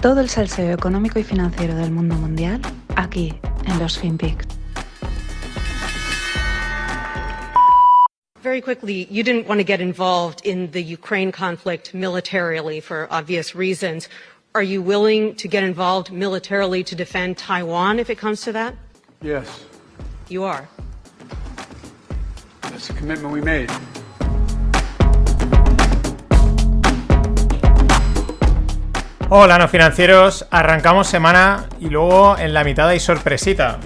Todo el salseo económico y financiero del mundo mundial aquí en los FinPix. Very quickly, you didn't want to get involved in the Ukraine conflict militarily for obvious reasons. Are you willing to get involved militarily to defend Taiwan if it comes to that? Yes, You are. that's a commitment we made. Hola, no financieros. Arrancamos semana y luego en la mitad hay sorpresita.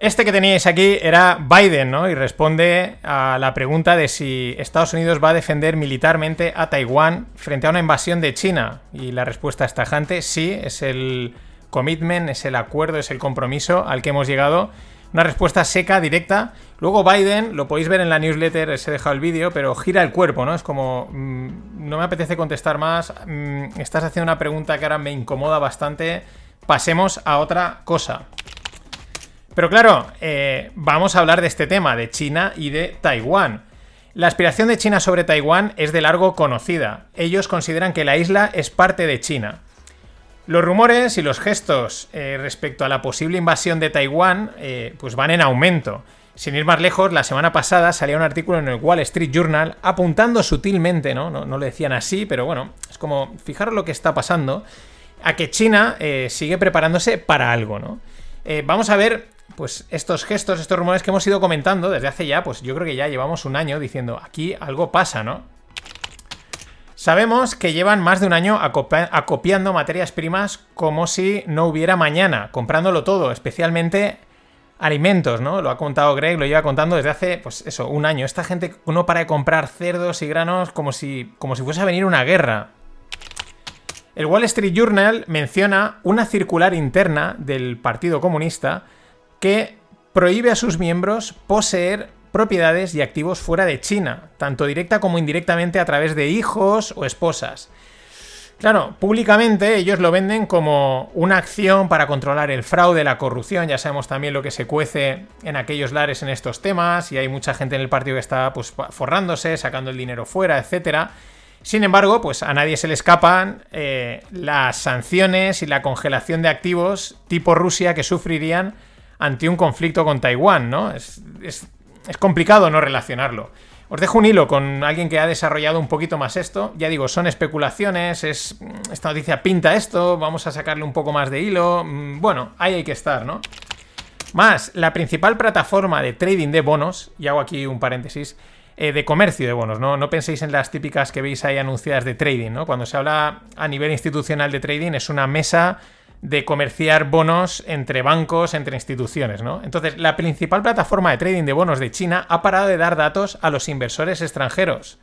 Este que teníais aquí era Biden, ¿no? Y responde a la pregunta de si Estados Unidos va a defender militarmente a Taiwán frente a una invasión de China. Y la respuesta es tajante, sí, es el commitment, es el acuerdo, es el compromiso al que hemos llegado. Una respuesta seca, directa. Luego Biden, lo podéis ver en la newsletter, os he dejado el vídeo, pero gira el cuerpo, ¿no? Es como, mm, no me apetece contestar más, mm, estás haciendo una pregunta que ahora me incomoda bastante, pasemos a otra cosa. Pero claro, eh, vamos a hablar de este tema, de China y de Taiwán. La aspiración de China sobre Taiwán es de largo conocida. Ellos consideran que la isla es parte de China. Los rumores y los gestos eh, respecto a la posible invasión de Taiwán eh, pues van en aumento. Sin ir más lejos, la semana pasada salía un artículo en el Wall Street Journal apuntando sutilmente, ¿no? No, no lo decían así, pero bueno, es como, fijaros lo que está pasando, a que China eh, sigue preparándose para algo, ¿no? Vamos a ver, pues, estos gestos, estos rumores que hemos ido comentando desde hace ya, pues yo creo que ya llevamos un año diciendo, aquí algo pasa, ¿no? Sabemos que llevan más de un año acopiando materias primas como si no hubiera mañana, comprándolo todo, especialmente alimentos, ¿no? Lo ha contado Greg, lo lleva contando desde hace, pues eso, un año. Esta gente no para de comprar cerdos y granos como si, como si fuese a venir una guerra. El Wall Street Journal menciona una circular interna del Partido Comunista que prohíbe a sus miembros poseer propiedades y activos fuera de China, tanto directa como indirectamente a través de hijos o esposas. Claro, públicamente ellos lo venden como una acción para controlar el fraude, la corrupción. Ya sabemos también lo que se cuece en aquellos lares en estos temas. Y hay mucha gente en el partido que está pues, forrándose, sacando el dinero fuera, etcétera. Sin embargo, pues a nadie se le escapan eh, las sanciones y la congelación de activos tipo Rusia que sufrirían ante un conflicto con Taiwán, ¿no? Es- es complicado no relacionarlo. Os dejo un hilo con alguien que ha desarrollado un poquito más esto. Ya digo, son especulaciones, es esta noticia pinta esto, vamos a sacarle un poco más de hilo. Mm, Bueno, ahí hay que estar, ¿no? Más, la principal plataforma de trading de bonos, y hago aquí un paréntesis, eh, de comercio de bonos, ¿no? No penséis en las típicas que veis ahí anunciadas de trading, ¿no? Cuando se habla a nivel institucional de trading es una mesa de comerciar bonos entre bancos, entre instituciones, ¿no? Entonces, la principal plataforma de trading de bonos de China ha parado de dar datos a los inversores extranjeros.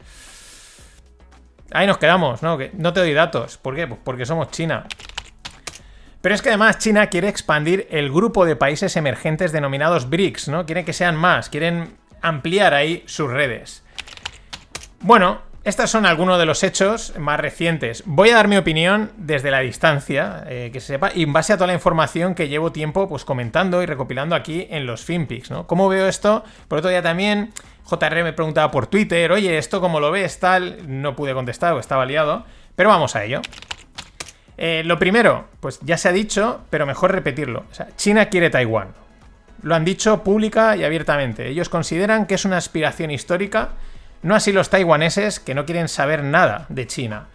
Ahí nos quedamos, ¿no? No te doy datos. ¿Por qué? Pues porque somos China. Pero es que además China quiere expandir el grupo de países emergentes denominados BRICS, ¿no? Quieren que sean más, quieren ampliar ahí sus redes. Bueno, estos son algunos de los hechos más recientes. Voy a dar mi opinión desde la distancia, eh, que se sepa, y en base a toda la información que llevo tiempo pues comentando y recopilando aquí en los FinPix, ¿no? ¿Cómo veo esto? Por otro día también JR me preguntaba por Twitter, oye, ¿esto cómo lo ves? Tal, no pude contestar o estaba liado, pero vamos a ello. Eh, lo primero, pues ya se ha dicho, pero mejor repetirlo. O sea, China quiere Taiwán. Lo han dicho pública y abiertamente. Ellos consideran que es una aspiración histórica, no así los taiwaneses que no quieren saber nada de China.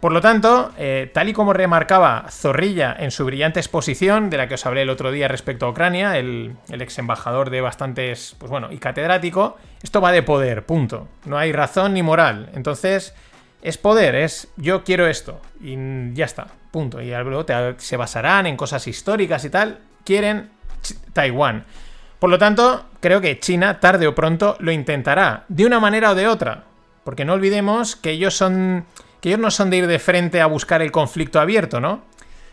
Por lo tanto, eh, tal y como remarcaba Zorrilla en su brillante exposición, de la que os hablé el otro día respecto a Ucrania, el, ex embajador de bastantes, pues bueno, y catedrático, esto va de poder, punto. No hay razón ni moral. Entonces, es poder, es yo quiero esto. Y ya está, punto. Y luego se basarán en cosas históricas y tal. Quieren Taiwán. Por lo tanto, creo que China tarde o pronto lo intentará, de una manera o de otra. Porque no olvidemos que ellos no son de ir de frente a buscar el conflicto abierto, ¿no?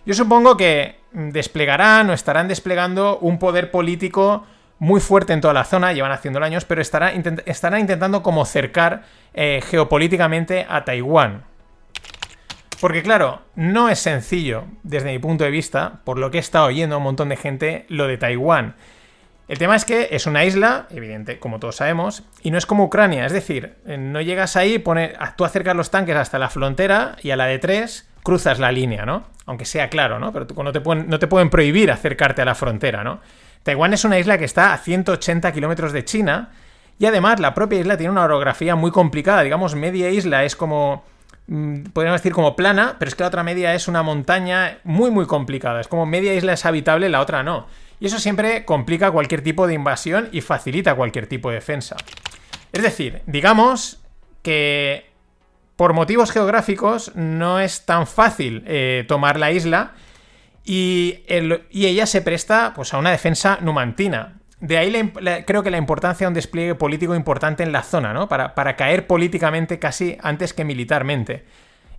Yo supongo que desplegarán o estarán desplegando un poder político muy fuerte en toda la zona, llevan haciéndolo años, pero estará estarán intentando como cercar eh, geopolíticamente a Taiwán. Porque claro, no es sencillo, desde mi punto de vista, por lo que he estado oyendo a un montón de gente, lo de Taiwán. El tema es que es una isla, evidente, como todos sabemos, y no es como Ucrania, es decir, eh, no llegas ahí, pone, tú acercas los tanques hasta la frontera y a la de tres, cruzas la línea, ¿no? Aunque sea claro, ¿no? Pero no te, pueden, no te pueden prohibir acercarte a la frontera, ¿no? Taiwán es una isla que está a 180 kilómetros de China y además la propia isla tiene una orografía muy complicada. Digamos, media isla es como mm, podríamos decir como plana, pero es que la otra media es una montaña muy muy complicada. Es como media isla es habitable, la otra no. Y eso siempre complica cualquier tipo de invasión y facilita cualquier tipo de defensa. Es decir, digamos que por motivos geográficos no es tan fácil eh, tomar la isla y, ella se presta pues, a una defensa numantina. De ahí creo que la importancia de un despliegue político importante en la zona, ¿no? Para, caer políticamente casi antes que militarmente.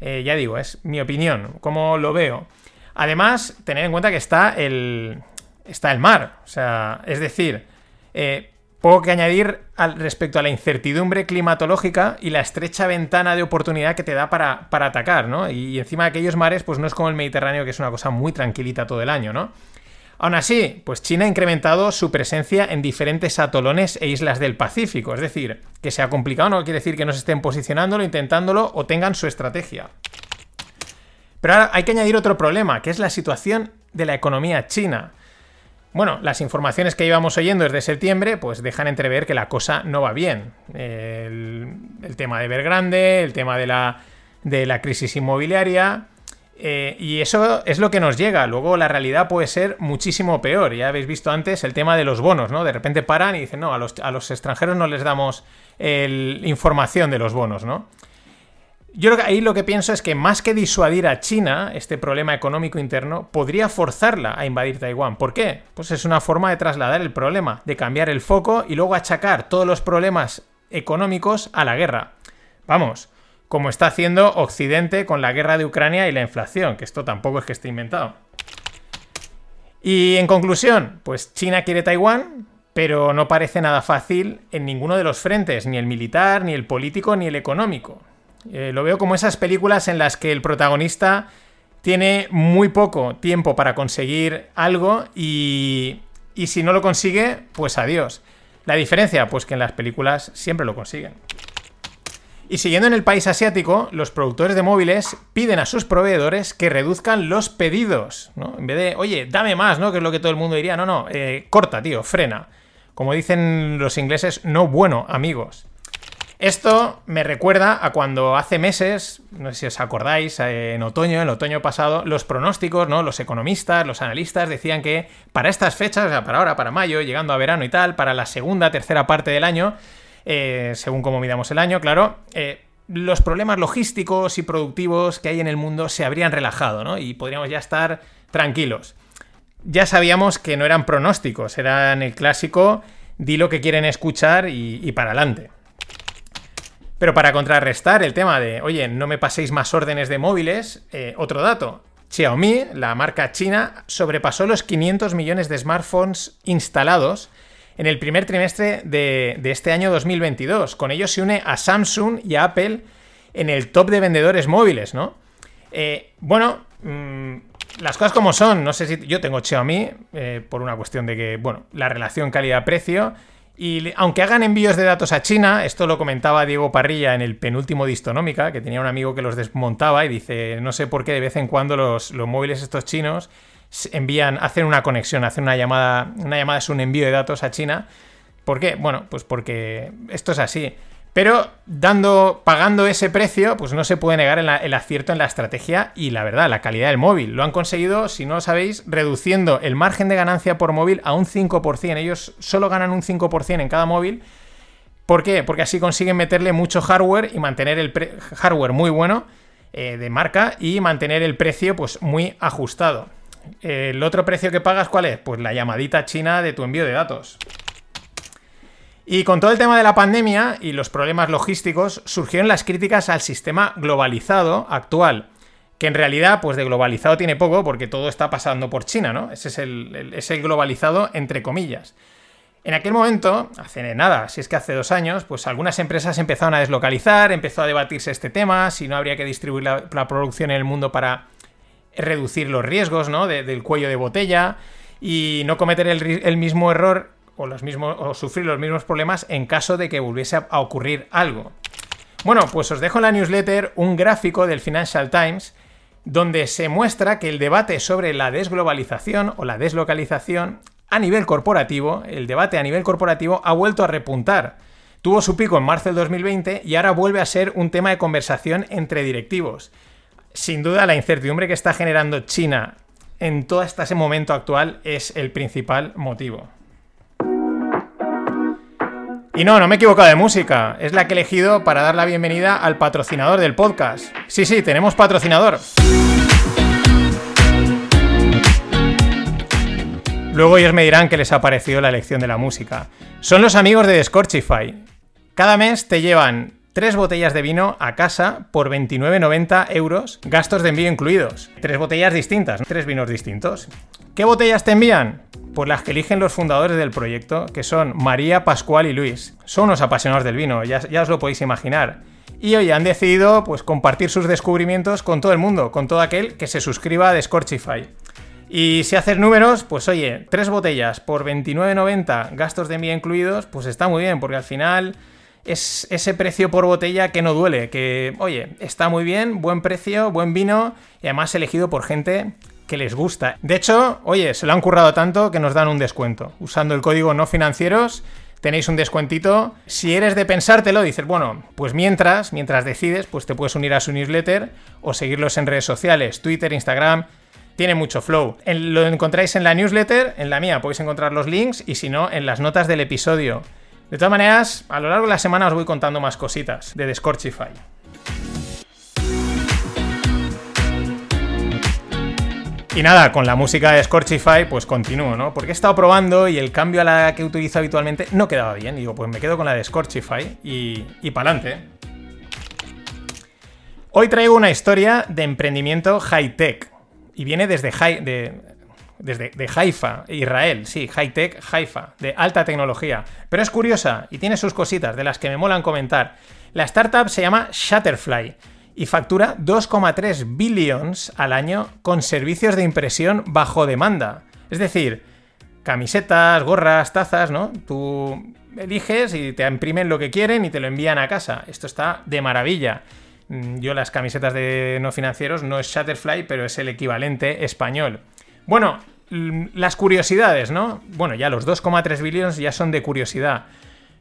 Eh, ya digo, es mi opinión, como lo veo. Además, tener en cuenta que está el, está el mar. O sea, es decir, eh, poco que añadir al, respecto a la incertidumbre climatológica y la estrecha ventana de oportunidad que te da para, atacar, ¿no? Y, encima de aquellos mares, pues no es como el Mediterráneo, que es una cosa muy tranquilita todo el año, ¿no? Aún así, pues China ha incrementado su presencia en diferentes atolones e islas del Pacífico. Es decir, que se ha complicado no quiere decir que no se estén posicionándolo, intentándolo o tengan su estrategia. Pero ahora hay que añadir otro problema, que es la situación de la economía china. Bueno, las informaciones que íbamos oyendo desde septiembre, pues dejan entrever que la cosa no va bien. El, tema de Evergrande, el tema de la, de la crisis inmobiliaria. Eh, y eso es lo que nos llega. Luego la realidad puede ser muchísimo peor. Ya habéis visto antes el tema de los bonos, ¿no? De repente paran y dicen, no, a los, a los extranjeros no les damos información de los bonos, ¿no? Yo ahí lo que pienso es que más que disuadir a China, este problema económico interno, podría forzarla a invadir Taiwán. ¿Por qué? Pues es una forma de trasladar el problema, de cambiar el foco y luego achacar todos los problemas económicos a la guerra. Vamos, como está haciendo Occidente con la guerra de Ucrania y la inflación, que esto tampoco es que esté inventado. Y en conclusión, pues China quiere Taiwán, pero no parece nada fácil en ninguno de los frentes, ni el militar, ni el político, ni el económico. Eh, lo veo como esas películas en las que el protagonista tiene muy poco tiempo para conseguir algo y, y si no lo consigue, pues adiós. La diferencia, pues que en las películas siempre lo consiguen. Y siguiendo en el país asiático, los productores de móviles piden a sus proveedores que reduzcan los pedidos, ¿no? En vez de, oye, dame más, ¿no? Que es lo que todo el mundo diría, no, no, eh, corta, tío, frena. Como dicen los ingleses, no bueno, amigos. Esto me recuerda a cuando hace meses, no sé si os acordáis, eh, en otoño, el otoño pasado, los pronósticos, ¿no? Los economistas, los analistas decían que para estas fechas, o sea, para ahora, para mayo, llegando a verano y tal, para la segunda, tercera parte del año, eh, según cómo midamos el año, claro, eh, los problemas logísticos y productivos que hay en el mundo se habrían relajado, ¿no? Y podríamos ya estar tranquilos. Ya sabíamos que no eran pronósticos, eran el clásico di lo que quieren escuchar y, y para adelante. Pero para contrarrestar el tema de, oye, no me paséis más órdenes de móviles, eh, otro dato. Xiaomi, la marca china, sobrepasó los 500 millones de smartphones instalados en el primer trimestre de, este año 2022. Con ello se une a Samsung y a Apple en el top de vendedores móviles, ¿no? Eh, bueno, mm, las cosas como son, no sé si yo tengo Xiaomi eh, por una cuestión de que, bueno, la relación calidad-precio y aunque hagan envíos de datos a China, esto lo comentaba Diego Parrilla en el penúltimo Distonómica, que tenía un amigo que los desmontaba y dice, no sé por qué de vez en cuando los, móviles estos chinos envían, hacen una conexión, hacen una llamada, una llamada es un envío de datos a China. ¿Por qué? Bueno, pues porque esto es así. Pero dando, pagando ese precio, pues no se puede negar el, acierto en la estrategia y la verdad, la calidad del móvil. Lo han conseguido, si no lo sabéis, reduciendo el margen de ganancia por móvil a un 5%. Ellos solo ganan un 5% en cada móvil. ¿Por qué? Porque así consiguen meterle mucho hardware y mantener el hardware muy bueno eh, de marca y mantener el precio pues muy ajustado. El otro precio que pagas, ¿cuál es? Pues la llamadita china de tu envío de datos. Y con todo el tema de la pandemia y los problemas logísticos, surgieron las críticas al sistema globalizado actual, que en realidad, pues de globalizado tiene poco porque todo está pasando por China, ¿no? Ese es el, globalizado entre comillas. En aquel momento, hace nada, si es que hace dos años, pues algunas empresas empezaron a deslocalizar, empezó a debatirse este tema, si no habría que distribuir la, producción en el mundo para reducir los riesgos, ¿no? del cuello de botella y no cometer el mismo error o, los mismos, o sufrir los mismos problemas en caso de que volviese a ocurrir algo. Bueno, pues os dejo en la newsletter un gráfico del Financial Times donde se muestra que el debate sobre la desglobalización o la deslocalización a nivel corporativo, el debate a nivel corporativo ha vuelto a repuntar. Tuvo su pico en marzo del 2020 y ahora vuelve a ser un tema de conversación entre directivos. Sin duda la incertidumbre que está generando China en todo este momento actual es el principal motivo. Y no, no me he equivocado de música. Es la que he elegido para dar la bienvenida al patrocinador del podcast. Sí, sí, tenemos patrocinador. Luego ellos me dirán qué les ha parecido la elección de la música. Son los amigos de Scorchify. Cada mes te llevan tres botellas de vino a casa por 29,90 euros, gastos de envío incluidos. Tres botellas distintas, tres vinos distintos. ¿Qué botellas te envían? Pues las que eligen los fundadores del proyecto, que son María, Pascual y Luis. Son unos apasionados del vino, ya, os lo podéis imaginar. Y hoy han decidido pues, compartir sus descubrimientos con todo el mundo, con todo aquel que se suscriba a Scorchify. Y si haces números, pues oye, tres botellas por 29,90 gastos de envío incluidos, pues está muy bien, porque al final es ese precio por botella que no duele, que oye, está muy bien, buen precio, buen vino y además elegido por gente que les gusta. De hecho, oye, se lo han currado tanto que nos dan un descuento. Usando el código no financieros tenéis un descuentito. Si eres de pensártelo, dices, bueno, pues mientras, mientras decides, pues te puedes unir a su newsletter o seguirlos en redes sociales, Twitter, Instagram. Tiene mucho flow. lo encontráis en la newsletter, en la mía podéis encontrar los links y si no, en las notas del episodio. De todas maneras, a lo largo de la semana os voy contando más cositas de Scorchify. Y nada, con la música de Scorchify, pues continúo, ¿no? Porque he estado probando y el cambio a la que utilizo habitualmente no quedaba bien. Digo, pues me quedo con la de Scorchify y, y pa'lante. Hoy traigo una historia de emprendimiento high-tech. Y viene desde, de, desde de Haifa, Israel, sí, high-tech Haifa, de alta tecnología. Pero es curiosa y tiene sus cositas de las que me molan comentar. La startup se llama Shutterfly y factura 2,3 billions al año con servicios de impresión bajo demanda. Es decir, camisetas, gorras, tazas, ¿no? Tú eliges y te imprimen lo que quieren y te lo envían a casa. Esto está de maravilla. Mm, yo las camisetas de no financieros no es Shutterfly, pero es el equivalente español. Bueno, las curiosidades, ¿no? Bueno, ya los 2,3 billions ya son de curiosidad.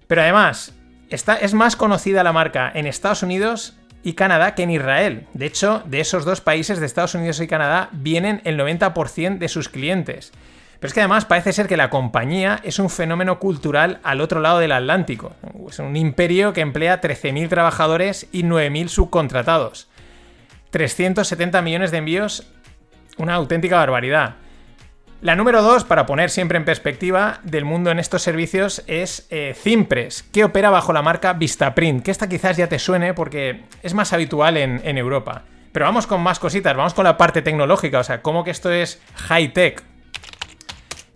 Pero además, esta, es más conocida la marca en Estados Unidos y Canadá que en Israel. De hecho, de esos dos países, de Estados Unidos y Canadá, vienen el 90% de sus clientes. Pero es que además parece ser que la compañía es un fenómeno cultural al otro lado del Atlántico. Es un imperio que emplea 13.000 trabajadores y 9.000 subcontratados. 370 millones de envíos, una auténtica barbaridad. La número dos, para poner siempre en perspectiva del mundo en estos servicios, es eh, que opera bajo la marca Vistaprint, que esta quizás ya te suene porque es más habitual en, Europa. Pero vamos con más cositas, vamos con la parte tecnológica, o sea, cómo que esto es high-tech.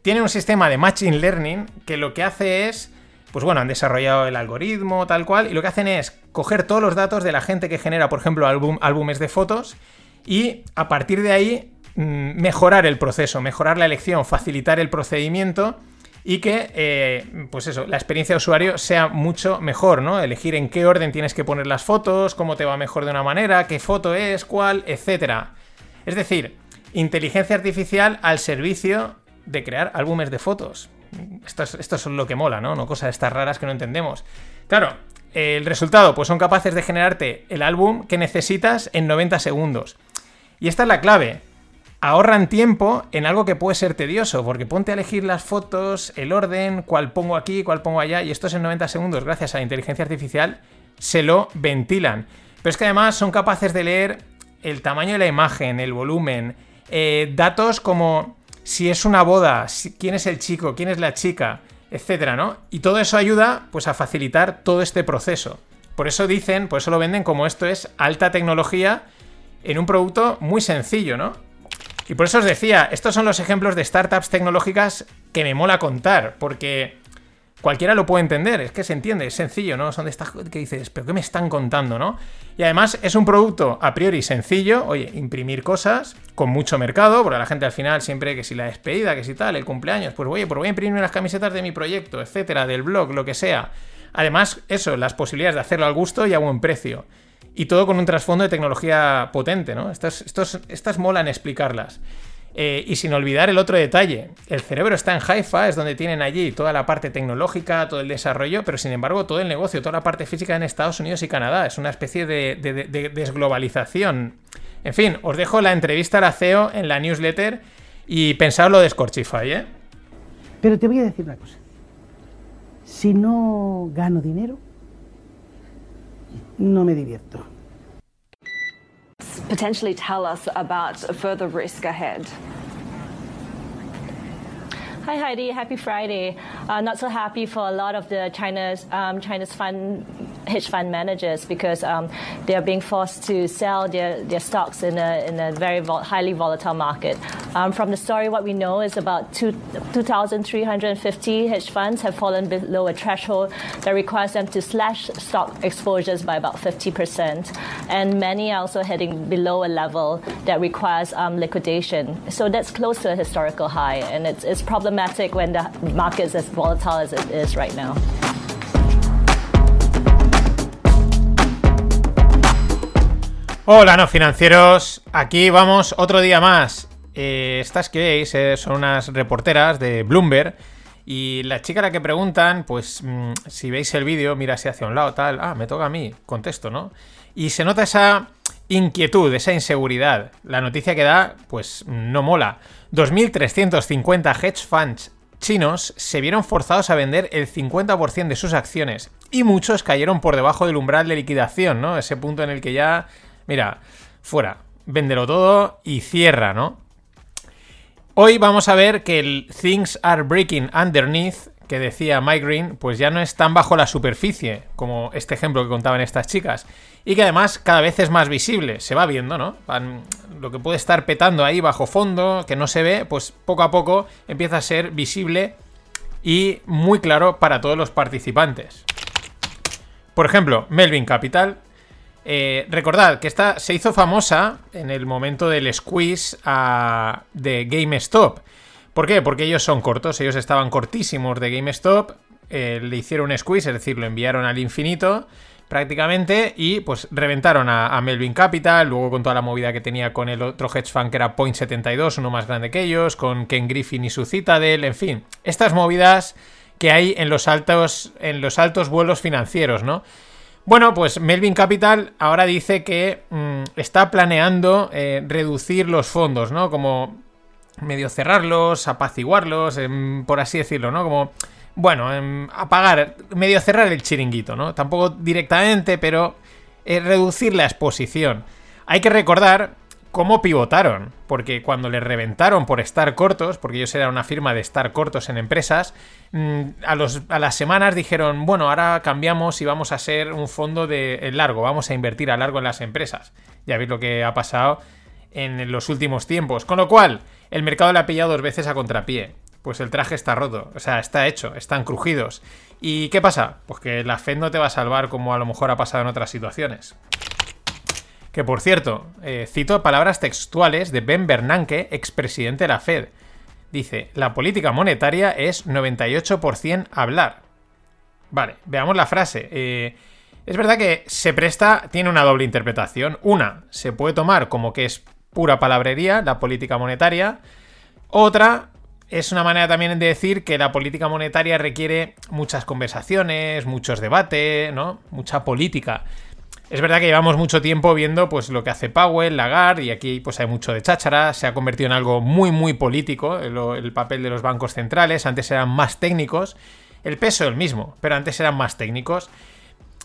Tiene un sistema de Machine Learning que lo que hace es, pues bueno, han desarrollado el algoritmo tal cual, y lo que hacen es coger todos los datos de la gente que genera, por ejemplo, álbumes de fotos, y a partir de ahí mejorar el proceso, mejorar la elección, facilitar el procedimiento y que, eh, pues eso, la experiencia de usuario sea mucho mejor, ¿no? Elegir en qué orden tienes que poner las fotos, cómo te va mejor de una manera, qué foto es, cuál, etc. Es decir, inteligencia artificial al servicio de crear álbumes de fotos. Esto es, esto es lo que mola, ¿no? No cosas estas raras que no entendemos. Claro, el resultado, pues son capaces de generarte el álbum que necesitas en 90 segundos. Y esta es la clave ahorran tiempo en algo que puede ser tedioso, porque ponte a elegir las fotos, el orden, cuál pongo aquí, cuál pongo allá, y esto es en 90 segundos, gracias a la inteligencia artificial, se lo ventilan. Pero es que además son capaces de leer el tamaño de la imagen, el volumen, eh, datos como si es una boda, quién es el chico, quién es la chica, etcétera, ¿no? Y todo eso ayuda pues a facilitar todo este proceso. Por eso dicen, por eso lo venden como esto es alta tecnología en un producto muy sencillo, ¿no? Y por eso os decía, estos son los ejemplos de startups tecnológicas que me mola contar, porque cualquiera lo puede entender, es que se entiende, es sencillo, ¿no? Son de estas que dices, pero ¿qué me están contando, no? Y además es un producto a priori sencillo, oye, imprimir cosas con mucho mercado, porque la gente al final siempre que si la despedida, que si tal, el cumpleaños, pues oye, pues voy a imprimir las camisetas de mi proyecto, etcétera, del blog, lo que sea. Además, eso, las posibilidades de hacerlo al gusto y a buen precio. Y todo con un trasfondo de tecnología potente, ¿no? Estas, estos, estas molan explicarlas. Eh, y sin olvidar el otro detalle, el cerebro está en Haifa, es donde tienen allí toda la parte tecnológica, todo el desarrollo, pero sin embargo todo el negocio, toda la parte física en Estados Unidos y Canadá. Es una especie de, desglobalización. En fin, os dejo la entrevista a la CEO en la newsletter y pensad lo de Scorchify, ¿eh? Pero te voy a decir una cosa. Si no gano dinero, no me divierto. Potentially tell us about a further risk ahead. Hi Heidi, happy Friday. Uh, not so happy for a lot of the China's um, China's fund hedge fund managers because um, they are being forced to sell their, their stocks in a, in a very vol- highly volatile market. Um, from the story, what we know is about 2,350 hedge funds have fallen below a threshold that requires them to slash stock exposures by about 50%. And many are also heading below a level that requires um, liquidation. So that's close to a historical high, and it's, it's problematic when the market is as volatile as it is right now. Hola, no financieros. Aquí vamos otro día más. Eh, estas que veis eh, son unas reporteras de Bloomberg. Y la chica a la que preguntan, pues mm, si veis el vídeo, mira si hacia un lado, tal. Ah, me toca a mí. Contesto, ¿no? Y se nota esa inquietud, esa inseguridad. La noticia que da, pues no mola. 2.350 hedge funds chinos se vieron forzados a vender el 50% de sus acciones y muchos cayeron por debajo del umbral de liquidación, ¿no? Ese punto en el que ya, mira, fuera, véndelo todo y cierra, ¿no? Hoy vamos a ver que el Things Are Breaking Underneath que decía Mike Green, pues ya no es tan bajo la superficie como este ejemplo que contaban estas chicas. Y que además cada vez es más visible, se va viendo, ¿no? lo que puede estar petando ahí bajo fondo, que no se ve, pues poco a poco empieza a ser visible y muy claro para todos los participantes. Por ejemplo, Melvin Capital. Eh, recordad que esta se hizo famosa en el momento del squeeze a, de GameStop ¿Por qué? Porque ellos son cortos, ellos estaban cortísimos de GameStop, eh, le hicieron un squeeze, es decir, lo enviaron al infinito prácticamente y pues reventaron a, Melvin Capital, luego con toda la movida que tenía con el otro hedge fund que era Point72, uno más grande que ellos, con Ken Griffin y su Citadel, en fin, estas movidas que hay en los altos, en los altos vuelos financieros, ¿no? Bueno, pues Melvin Capital ahora dice que mm, está planeando eh, reducir los fondos, ¿no? Como medio cerrarlos, apaciguarlos, em, por así decirlo, ¿no? Como, bueno, em, apagar, medio cerrar el chiringuito, ¿no? Tampoco directamente, pero eh, reducir la exposición. Hay que recordar cómo pivotaron, porque cuando les reventaron por estar cortos, porque ellos eran una firma de estar cortos en empresas, mm, a, los, a las semanas dijeron, bueno, ahora cambiamos y vamos a ser un fondo de largo, vamos a invertir a largo en las empresas. Ya veis lo que ha pasado en los últimos tiempos. Con lo cual, el mercado le ha pillado dos veces a contrapié. Pues el traje está roto, o sea, está hecho, están crujidos. ¿Y qué pasa? Pues que la Fed no te va a salvar como a lo mejor ha pasado en otras situaciones. Que por cierto, eh, cito palabras textuales de Ben Bernanke, expresidente de la Fed. Dice, la política monetaria es 98% hablar. Vale, veamos la frase. Eh, es verdad que se presta, tiene una doble interpretación. Una, se puede tomar como que es pura palabrería, la política monetaria. Otra es una manera también de decir que la política monetaria requiere muchas conversaciones, muchos debates, ¿no? Mucha política. Es verdad que llevamos mucho tiempo viendo pues lo que hace Powell, Lagarde, y aquí pues hay mucho de cháchara, se ha convertido en algo muy muy político el, el papel de los bancos centrales, antes eran más técnicos, el peso es el mismo, pero antes eran más técnicos.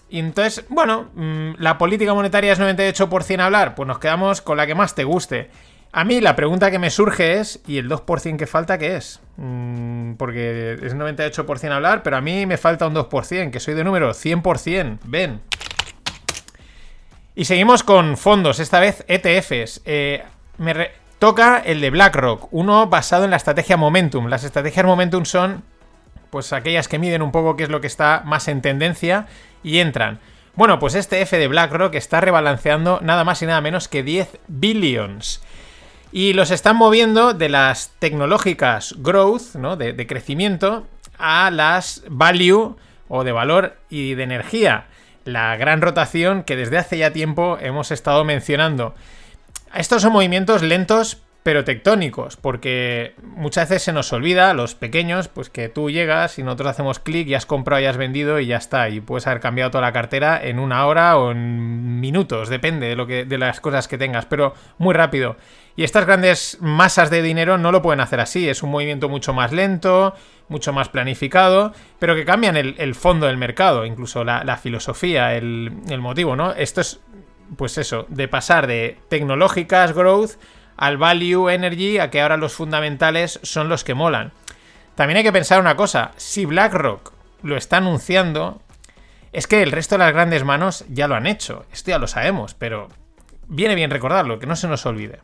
Y entonces, bueno, mm, la política monetaria es 98% hablar, pues nos quedamos con la que más te guste. A mí la pregunta que me surge es, ¿y el 2% que falta qué es? Mm, porque es 98% hablar, pero a mí me falta un 2%, que soy de número 100%. Ven. Y seguimos con fondos, esta vez ETFs. Eh, me toca el de BlackRock, uno basado en la estrategia Momentum. Las estrategias Momentum son pues aquellas que miden un poco qué es lo que está más en tendencia y entran. Bueno, pues este F de BlackRock está rebalanceando nada más y nada menos que 10 billions. Y los están moviendo de las tecnológicas growth, ¿no? De, de crecimiento, a las value o de valor y de energía. La gran rotación que desde hace ya tiempo hemos estado mencionando. Estos son movimientos lentos pero tectónicos, porque muchas veces se nos olvida, los pequeños, pues que tú llegas y nosotros hacemos clic y has comprado y has vendido y ya está, y puedes haber cambiado toda la cartera en una hora o en minutos, depende de, lo que, de las cosas que tengas, pero muy rápido. Y estas grandes masas de dinero no lo pueden hacer así, es un movimiento mucho más lento, mucho más planificado, pero que cambian el, fondo del mercado, incluso la, filosofía, el, el motivo, ¿no? Esto es, pues eso, de pasar de tecnológicas growth al value energy a que ahora los fundamentales son los que molan. También hay que pensar una cosa, si BlackRock lo está anunciando, es que el resto de las grandes manos ya lo han hecho, esto ya lo sabemos, pero viene bien recordarlo, que no se nos olvide.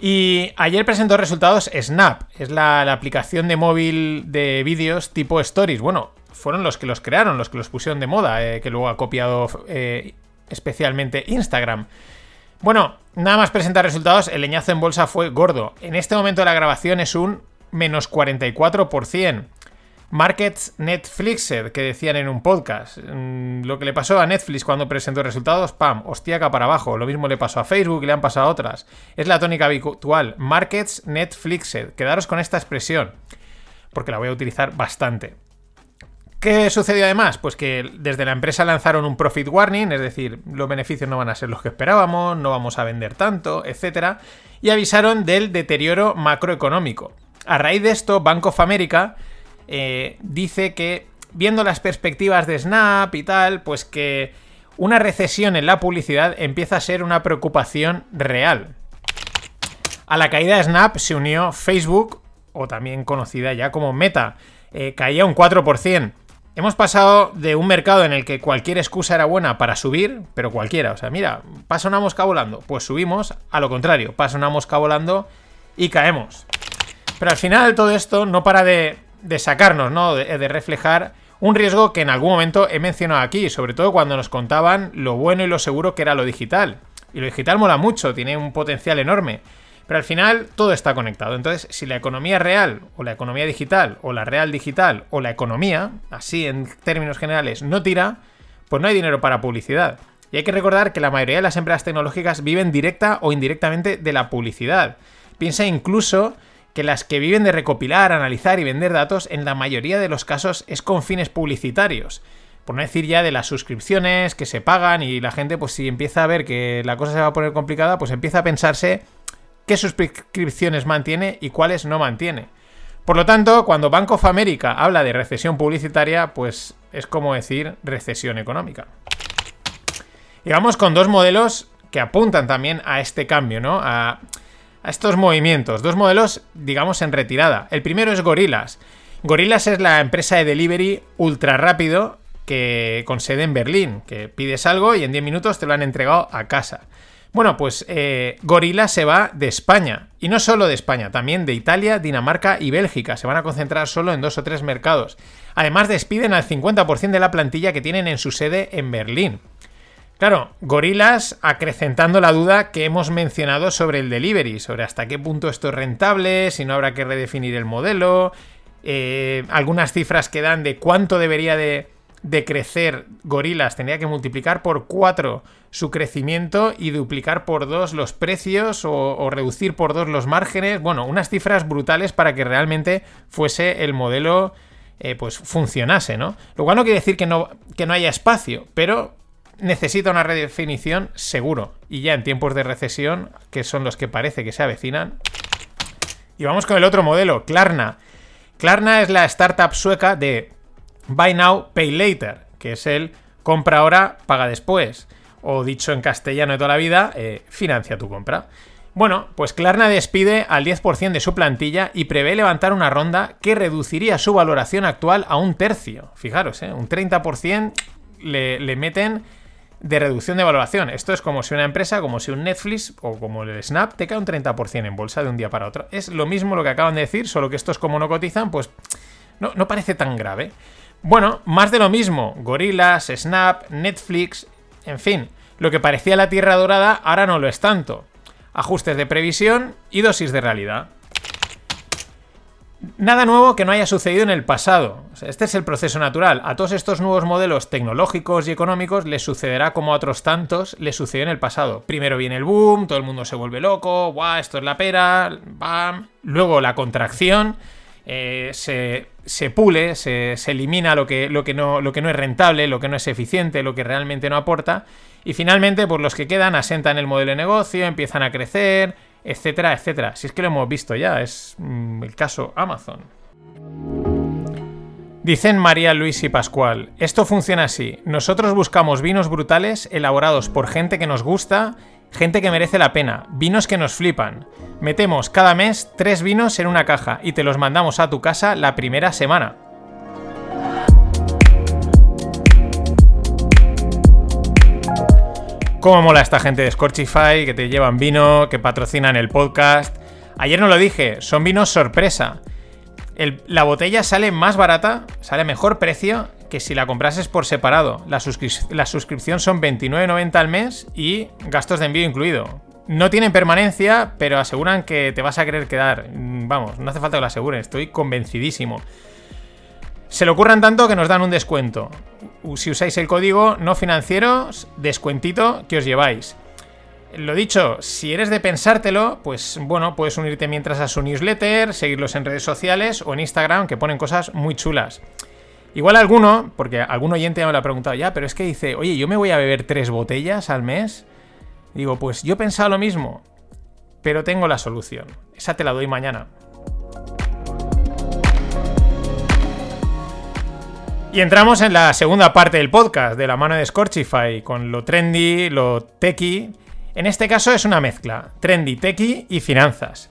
Y ayer presentó resultados Snap, es la, aplicación de móvil de vídeos tipo Stories. Bueno, fueron los que los crearon, los que los pusieron de moda, eh, que luego ha copiado eh, especialmente Instagram. Bueno, nada más presentar resultados, el leñazo en bolsa fue gordo. En este momento de la grabación es un menos 44%. Markets Netflixed, que decían en un podcast. Mm, lo que le pasó a Netflix cuando presentó resultados, pam, hostiaca para abajo. Lo mismo le pasó a Facebook y le han pasado a otras. Es la tónica habitual. Markets Netflixed. Quedaros con esta expresión, porque la voy a utilizar bastante. ¿Qué sucedió además? Pues que desde la empresa lanzaron un profit warning, es decir, los beneficios no van a ser los que esperábamos, no vamos a vender tanto, etc. Y avisaron del deterioro macroeconómico. A raíz de esto, Bank of America eh, dice que, viendo las perspectivas de Snap y tal, pues que una recesión en la publicidad empieza a ser una preocupación real. A la caída de Snap se unió Facebook, o también conocida ya como Meta, eh, caía un 4%. Hemos pasado de un mercado en el que cualquier excusa era buena para subir, pero cualquiera, o sea, mira, pasa una mosca volando, pues subimos, a lo contrario, pasa una mosca volando y caemos. Pero al final todo esto no para de, sacarnos, ¿no? De, de, reflejar un riesgo que en algún momento he mencionado aquí, sobre todo cuando nos contaban lo bueno y lo seguro que era lo digital. Y lo digital mola mucho, tiene un potencial enorme. Pero al final todo está conectado. Entonces, si la economía real, o la economía digital, o la real digital, o la economía, así en términos generales, no tira, pues no hay dinero para publicidad. Y hay que recordar que la mayoría de las empresas tecnológicas viven directa o indirectamente de la publicidad. Piensa incluso que las que viven de recopilar, analizar y vender datos, en la mayoría de los casos es con fines publicitarios. Por no decir ya de las suscripciones que se pagan y la gente, pues si empieza a ver que la cosa se va a poner complicada, pues empieza a pensarse qué suscripciones mantiene y cuáles no mantiene. Por lo tanto, cuando Bank of America habla de recesión publicitaria, pues es como decir recesión económica. Y vamos con dos modelos que apuntan también a este cambio, ¿no? A, estos movimientos. Dos modelos, digamos, en retirada. El primero es Gorillas. Gorillas es la empresa de delivery ultra rápido que con sede en Berlín, que pides algo y en 10 minutos te lo han entregado a casa. Bueno, pues eh, Gorilla se va de España. Y no solo de España, también de Italia, Dinamarca y Bélgica. Se van a concentrar solo en dos o tres mercados. Además, despiden al 50% de la plantilla que tienen en su sede en Berlín. Claro, Gorilas acrecentando la duda que hemos mencionado sobre el delivery, sobre hasta qué punto esto es rentable, si no habrá que redefinir el modelo, eh, algunas cifras que dan de cuánto debería de, de crecer Gorilas tendría que multiplicar por 4 su crecimiento y duplicar por 2 los precios o, reducir por 2 los márgenes. Bueno, unas cifras brutales para que realmente fuese el modelo, eh, pues funcionase, ¿no? Lo cual no quiere decir que no, que no haya espacio, pero necesita una redefinición seguro. Y ya en tiempos de recesión, que son los que parece que se avecinan. Y vamos con el otro modelo, Klarna. Klarna es la startup sueca de Buy Now, Pay Later, que es el compra ahora, paga después. O dicho en castellano de toda la vida, eh, financia tu compra. Bueno, pues Klarna despide al 10% de su plantilla y prevé levantar una ronda que reduciría su valoración actual a un tercio. Fijaros, ¿eh? un 30% le, meten de reducción de valoración. Esto es como si una empresa, como si un Netflix o como el Snap te cae un 30% en bolsa de un día para otro. Es lo mismo lo que acaban de decir, solo que estos como no cotizan, pues no parece tan grave. Bueno, más de lo mismo. Gorillas, Snap, Netflix, en fin. Lo que parecía la Tierra Dorada ahora no lo es tanto. Ajustes de previsión y dosis de realidad. Nada nuevo que no haya sucedido en el pasado. este es el proceso natural. A todos estos nuevos modelos tecnológicos y económicos les sucederá como a otros tantos les sucedió en el pasado. Primero viene el boom, todo el mundo se vuelve loco, guau, esto es la pera, bam. Luego la contracción, eh, se, pule, se, elimina lo que, lo, que no, lo que no es rentable, lo que no es eficiente, lo que realmente no aporta. Y finalmente, pues los que quedan asentan el modelo de negocio, empiezan a crecer, etcétera, etcétera. Si es que lo hemos visto ya, es mm, el caso Amazon. Dicen María Luis y Pascual, esto funciona así, nosotros buscamos vinos brutales elaborados por gente que nos gusta, gente que merece la pena, vinos que nos flipan. Metemos cada mes tres vinos en una caja y te los mandamos a tu casa la primera semana. Cómo mola esta gente de Scorchify, que te llevan vino, que patrocinan el podcast. Ayer no lo dije, son vinos sorpresa. la botella sale más barata, sale mejor precio que si la comprases por separado. La, la suscripción son 29,90 al mes y gastos de envío incluido. No tienen permanencia, pero aseguran que te vas a querer quedar. Mm, vamos, no hace falta que lo aseguren, estoy convencidísimo. Se le ocurran tanto que nos dan un descuento. Si usáis el código no financieros, descuentito que os lleváis. Lo dicho, si eres de pensártelo, pues bueno, puedes unirte mientras a su newsletter, seguirlos en redes sociales o en Instagram, que ponen cosas muy chulas. Igual alguno, porque algún oyente me lo ha preguntado ya, pero es que dice, oye, yo me voy a beber tres botellas al mes. Digo, pues yo pensaba lo mismo, pero tengo la solución. Esa te la doy mañana. Y entramos en la segunda parte del podcast, de la mano de Scorchify, con lo trendy, lo techy. En este caso es una mezcla, trendy, techy y finanzas.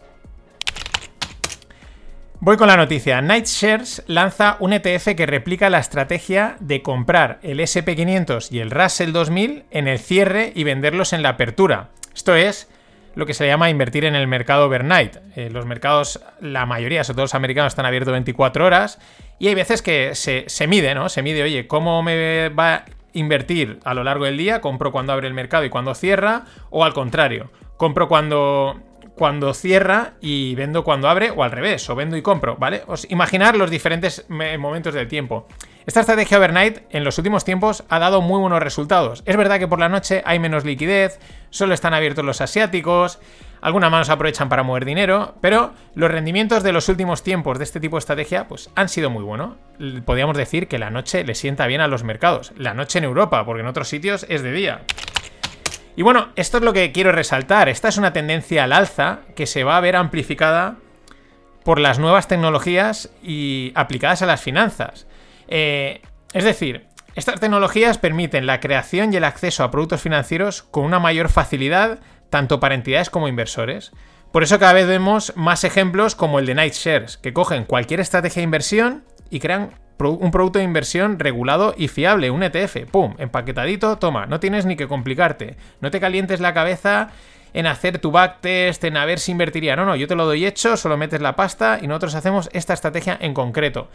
Voy con la noticia. Nightshares lanza un ETF que replica la estrategia de comprar el SP500 y el Russell 2000 en el cierre y venderlos en la apertura. Esto es lo que se llama invertir en el mercado overnight. Eh, los mercados, la mayoría, sobre todo los americanos, están abiertos 24 horas y hay veces que se, mide, ¿no? Se mide, oye, ¿cómo me va a invertir a lo largo del día? ¿Compro cuando abre el mercado y cuando cierra? O al contrario, compro cuando, cuando cierra y vendo cuando abre o al revés, o vendo y compro, ¿vale? Os imaginar los diferentes momentos del tiempo. Esta estrategia overnight en los últimos tiempos ha dado muy buenos resultados. Es verdad que por la noche hay menos liquidez, solo están abiertos los asiáticos, algunas manos aprovechan para mover dinero, pero los rendimientos de los últimos tiempos de este tipo de estrategia pues, han sido muy buenos. Podríamos decir que la noche le sienta bien a los mercados. La noche en Europa, porque en otros sitios es de día. Y bueno, esto es lo que quiero resaltar. Esta es una tendencia al alza que se va a ver amplificada por las nuevas tecnologías y aplicadas a las finanzas. Eh, es decir, estas tecnologías permiten la creación y el acceso a productos financieros con una mayor facilidad tanto para entidades como inversores. Por eso cada vez vemos más ejemplos como el de Night Shares, que cogen cualquier estrategia de inversión y crean un producto de inversión regulado y fiable, un ETF, ¡pum! Empaquetadito, toma, no tienes ni que complicarte, no te calientes la cabeza en hacer tu backtest, en a ver si invertiría, no, no, yo te lo doy hecho, solo metes la pasta y nosotros hacemos esta estrategia en concreto.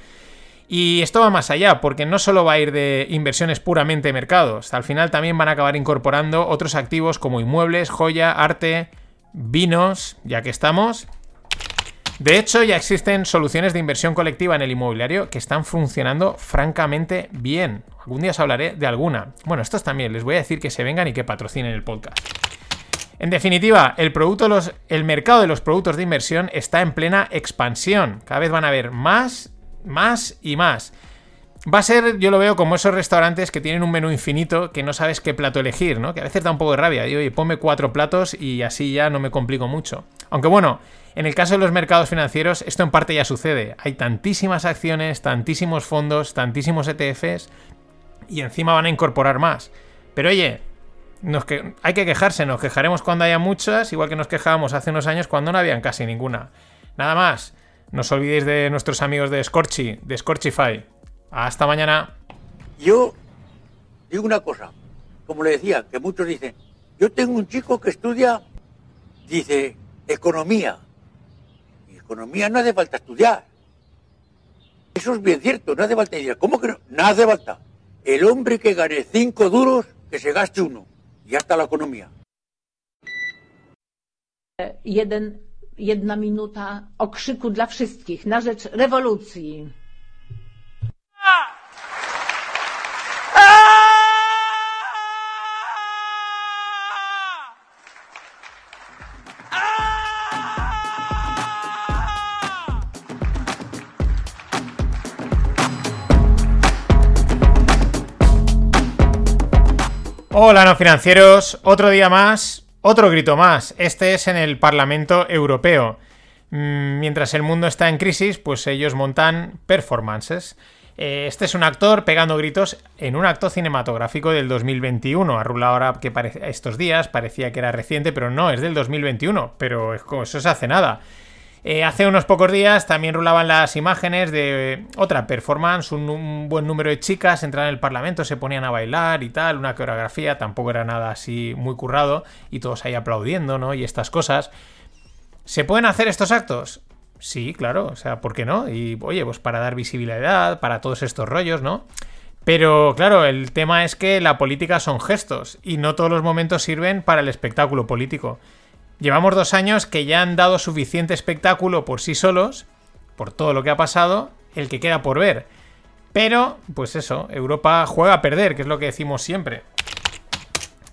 Y esto va más allá, porque no solo va a ir de inversiones puramente mercados, al final también van a acabar incorporando otros activos como inmuebles, joya, arte, vinos, ya que estamos. De hecho, ya existen soluciones de inversión colectiva en el inmobiliario que están funcionando francamente bien. Algún día os hablaré de alguna. Bueno, estos también, les voy a decir que se vengan y que patrocinen el podcast. En definitiva, el, mercado de los productos de inversión está en plena expansión. Cada vez van a haber más más y más. Va a ser, yo lo veo como esos restaurantes que tienen un menú infinito que no sabes qué plato elegir, ¿no? Que a veces da un poco de rabia. Digo, oye, ponme cuatro platos y así ya no me complico mucho. Aunque bueno, en el caso de los mercados financieros, esto en parte ya sucede. Hay tantísimas acciones, tantísimos fondos, tantísimos ETFs y encima van a incorporar más. Pero oye, hay que quejarse, nos quejaremos cuando haya muchas, igual que nos quejábamos hace unos años cuando no habían casi ninguna. Nada más. No os olvidéis de nuestros amigos de Scorchy, de Scorchify. Hasta mañana. Yo digo una cosa, como le decía, que muchos dicen, yo tengo un chico que estudia, dice, economía. Economía no hace falta estudiar. Eso es bien cierto, no hace falta estudiar. ¿Cómo que no? No hace falta. El hombre que gane cinco duros, que se gaste uno. Ya está la economía. Jeden jedna minuta okrzyku dla wszystkich na rzecz rewolucji. Hola no financieros, otro día más, otro grito más. Este es en el Parlamento Europeo. Mm, mientras el mundo está en crisis, pues ellos montan performances. Eh, este es un actor pegando gritos en un acto cinematográfico del 2021. Ha rulado ahora que estos días, parecía que era reciente, pero no, es del 2021. Pero eso se hace nada. Eh, hace unos pocos días también rulaban las imágenes de eh, otra performance, un, buen número de chicas entraban en el Parlamento, se ponían a bailar y tal, una coreografía, tampoco era nada así muy currado, y todos ahí aplaudiendo, ¿no? Y estas cosas. ¿Se pueden hacer estos actos? Sí, claro, o sea, ¿por qué no? Y oye, pues para dar visibilidad, para todos estos rollos, ¿no? Pero claro, el tema es que la política son gestos y no todos los momentos sirven para el espectáculo político. Llevamos dos años que ya han dado suficiente espectáculo por sí solos, por todo lo que ha pasado, el que queda por ver. Pero, pues eso, Europa juega a perder, que es lo que decimos siempre.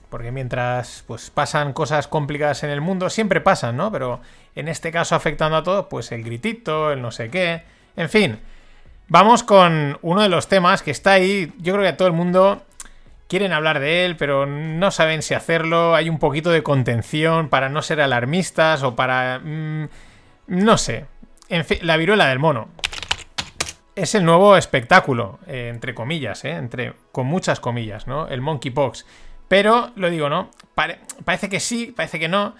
Porque mientras pues pasan cosas complicadas en el mundo, siempre pasan, ¿no? Pero en este caso afectando a todo, pues el gritito, el no sé qué. En fin, vamos con uno de los temas que está ahí. Yo creo que a todo el mundo quieren hablar de él, pero no saben si hacerlo. Hay un poquito de contención para no ser alarmistas o para... Mm, no sé. En fin, la viruela del mono. Es el nuevo espectáculo, eh, entre comillas, eh, entre, con muchas comillas, ¿no? El monkeypox. Pero, lo digo, ¿no? parece que sí, parece que no.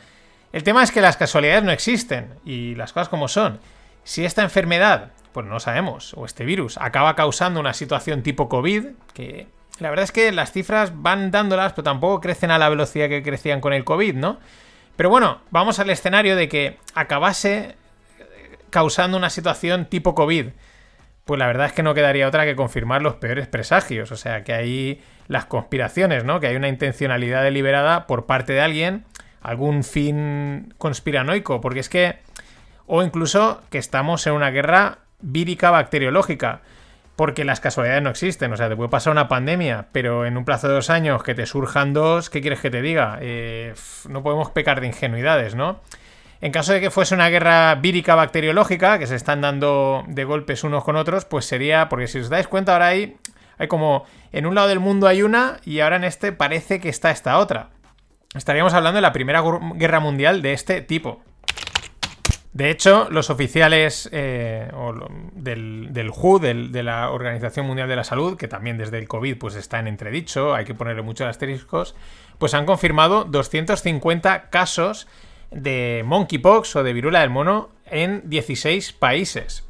El tema es que las casualidades no existen y las cosas como son. Si esta enfermedad, pues no sabemos, o este virus, acaba causando una situación tipo COVID, que la verdad es que las cifras van dándolas, pero tampoco crecen a la velocidad que crecían con el COVID, ¿no? Pero bueno, vamos al escenario de que acabase causando una situación tipo COVID. Pues la verdad es que no quedaría otra que confirmar los peores presagios. O sea, que hay las conspiraciones, ¿no? Que hay una intencionalidad deliberada por parte de alguien, algún fin conspiranoico. Porque es que. O incluso que estamos en una guerra vírica bacteriológica porque las casualidades no existen. O sea, te puede pasar una pandemia, pero en un plazo de dos años que te surjan dos, ¿qué quieres que te diga? Eh, no podemos pecar de ingenuidades, ¿no? En caso de que fuese una guerra vírica bacteriológica, que se están dando de golpes unos con otros, pues sería, porque si os dais cuenta ahora hay, hay como, en un lado del mundo hay una y ahora en este parece que está esta otra. Estaríamos hablando de la primera guerra mundial de este tipo. De hecho, los oficiales eh, del, WHO, de la Organización Mundial de la Salud, que también desde el COVID pues, está en entredicho, hay que ponerle muchos asteriscos, pues han confirmado 250 casos de monkeypox o de viruela del mono en 16 países.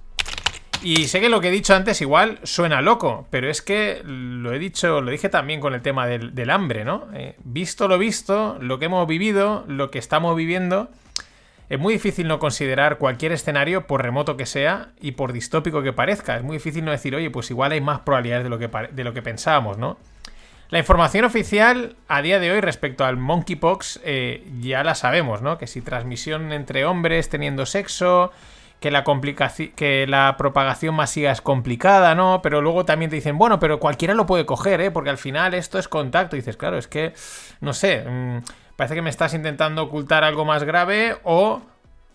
Y sé que lo que he dicho antes igual suena loco, pero es que lo he dicho, lo dije también con el tema del, hambre, ¿no? Eh, visto lo visto, lo que hemos vivido, lo que estamos viviendo, es muy difícil no considerar cualquier escenario, por remoto que sea y por distópico que parezca. Es muy difícil no decir, oye, pues igual hay más probabilidades de lo que, de lo que pensábamos, ¿no? La información oficial a día de hoy respecto al monkeypox eh, ya la sabemos, ¿no? Que si transmisión entre hombres teniendo sexo, que la, que la propagación masiva es complicada, ¿no? Pero luego también te dicen, bueno, pero cualquiera lo puede coger, ¿eh? Porque al final esto es contacto. Y dices, claro, es que, no sé, mm, parece que me estás intentando ocultar algo más grave o,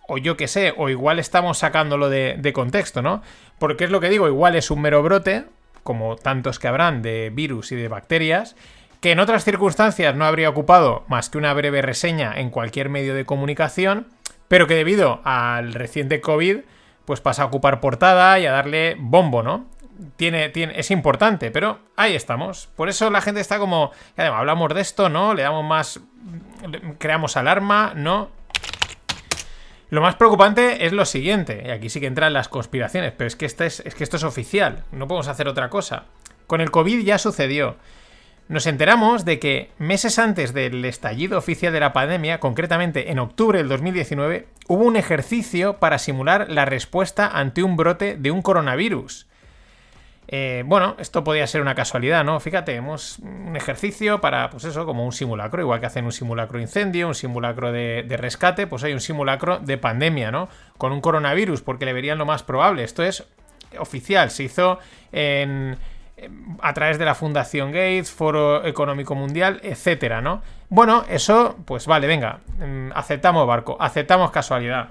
o yo qué sé, o igual estamos sacándolo de, de contexto, ¿no? Porque es lo que digo, igual es un mero brote, como tantos que habrán de virus y de bacterias, que en otras circunstancias no habría ocupado más que una breve reseña en cualquier medio de comunicación, pero que debido al reciente COVID, pues pasa a ocupar portada y a darle bombo, ¿no? Tiene, es importante, pero ahí estamos. Por eso la gente está como, hablamos de esto, ¿no? Le damos más, creamos alarma, ¿no? Lo más preocupante es lo siguiente, y aquí sí que entran las conspiraciones, pero es que, este es, es que esto es oficial, no podemos hacer otra cosa. Con el COVID ya sucedió. Nos enteramos de que meses antes del estallido oficial de la pandemia, concretamente en octubre del 2019, hubo un ejercicio para simular la respuesta ante un brote de un coronavirus. Eh, bueno, esto podría ser una casualidad, ¿no? Fíjate, hemos un ejercicio para, pues eso, como un simulacro, igual que hacen un simulacro incendio, un simulacro de, rescate, pues hay un simulacro de pandemia, ¿no? Con un coronavirus, porque le verían lo más probable. Esto es oficial, se hizo a través de la Fundación Gates, Foro Económico Mundial, etcétera, ¿no? Bueno, eso, pues vale, venga, mm, aceptamos barco, aceptamos casualidad.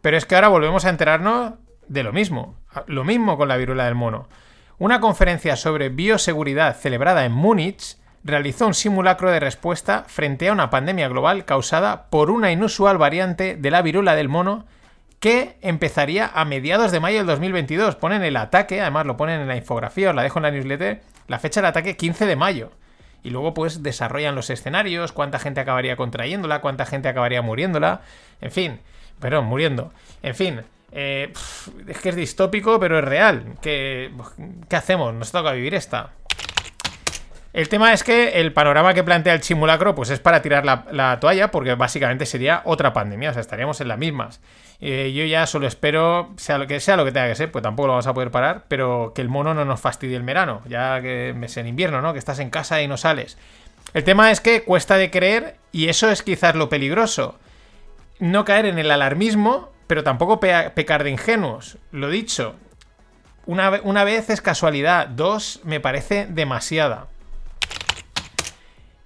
Pero es que ahora volvemos a enterarnos de lo mismo. Lo mismo con la viruela del mono. Una conferencia sobre bioseguridad celebrada en Múnich realizó un simulacro de respuesta frente a una pandemia global causada por una inusual variante de la viruela del mono que empezaría a mediados de mayo del 2022. Ponen el ataque, además lo ponen en la infografía, os la dejo en la newsletter, la fecha del ataque 15 de mayo. Y luego pues desarrollan los escenarios, cuánta gente acabaría contrayéndola, cuánta gente acabaría muriéndola, en fin, perdón, muriendo. En fin, eh, es que es distópico, pero es real. ¿Qué, ¿Qué hacemos? Nos toca vivir esta. El tema es que el panorama que plantea el simulacro pues es para tirar la, toalla porque básicamente sería otra pandemia, o sea, estaríamos en las mismas. Eh, yo ya solo espero, sea lo que sea lo que tenga que ser, pues tampoco lo vamos a poder parar, pero que el mono no nos fastidie el verano, ya que es en invierno, ¿no? Que estás en casa y no sales. El tema es que cuesta de creer y eso es quizás lo peligroso. No caer en el alarmismo, pero tampoco pecar de ingenuos. Lo dicho, una, una vez es casualidad, dos me parece demasiada.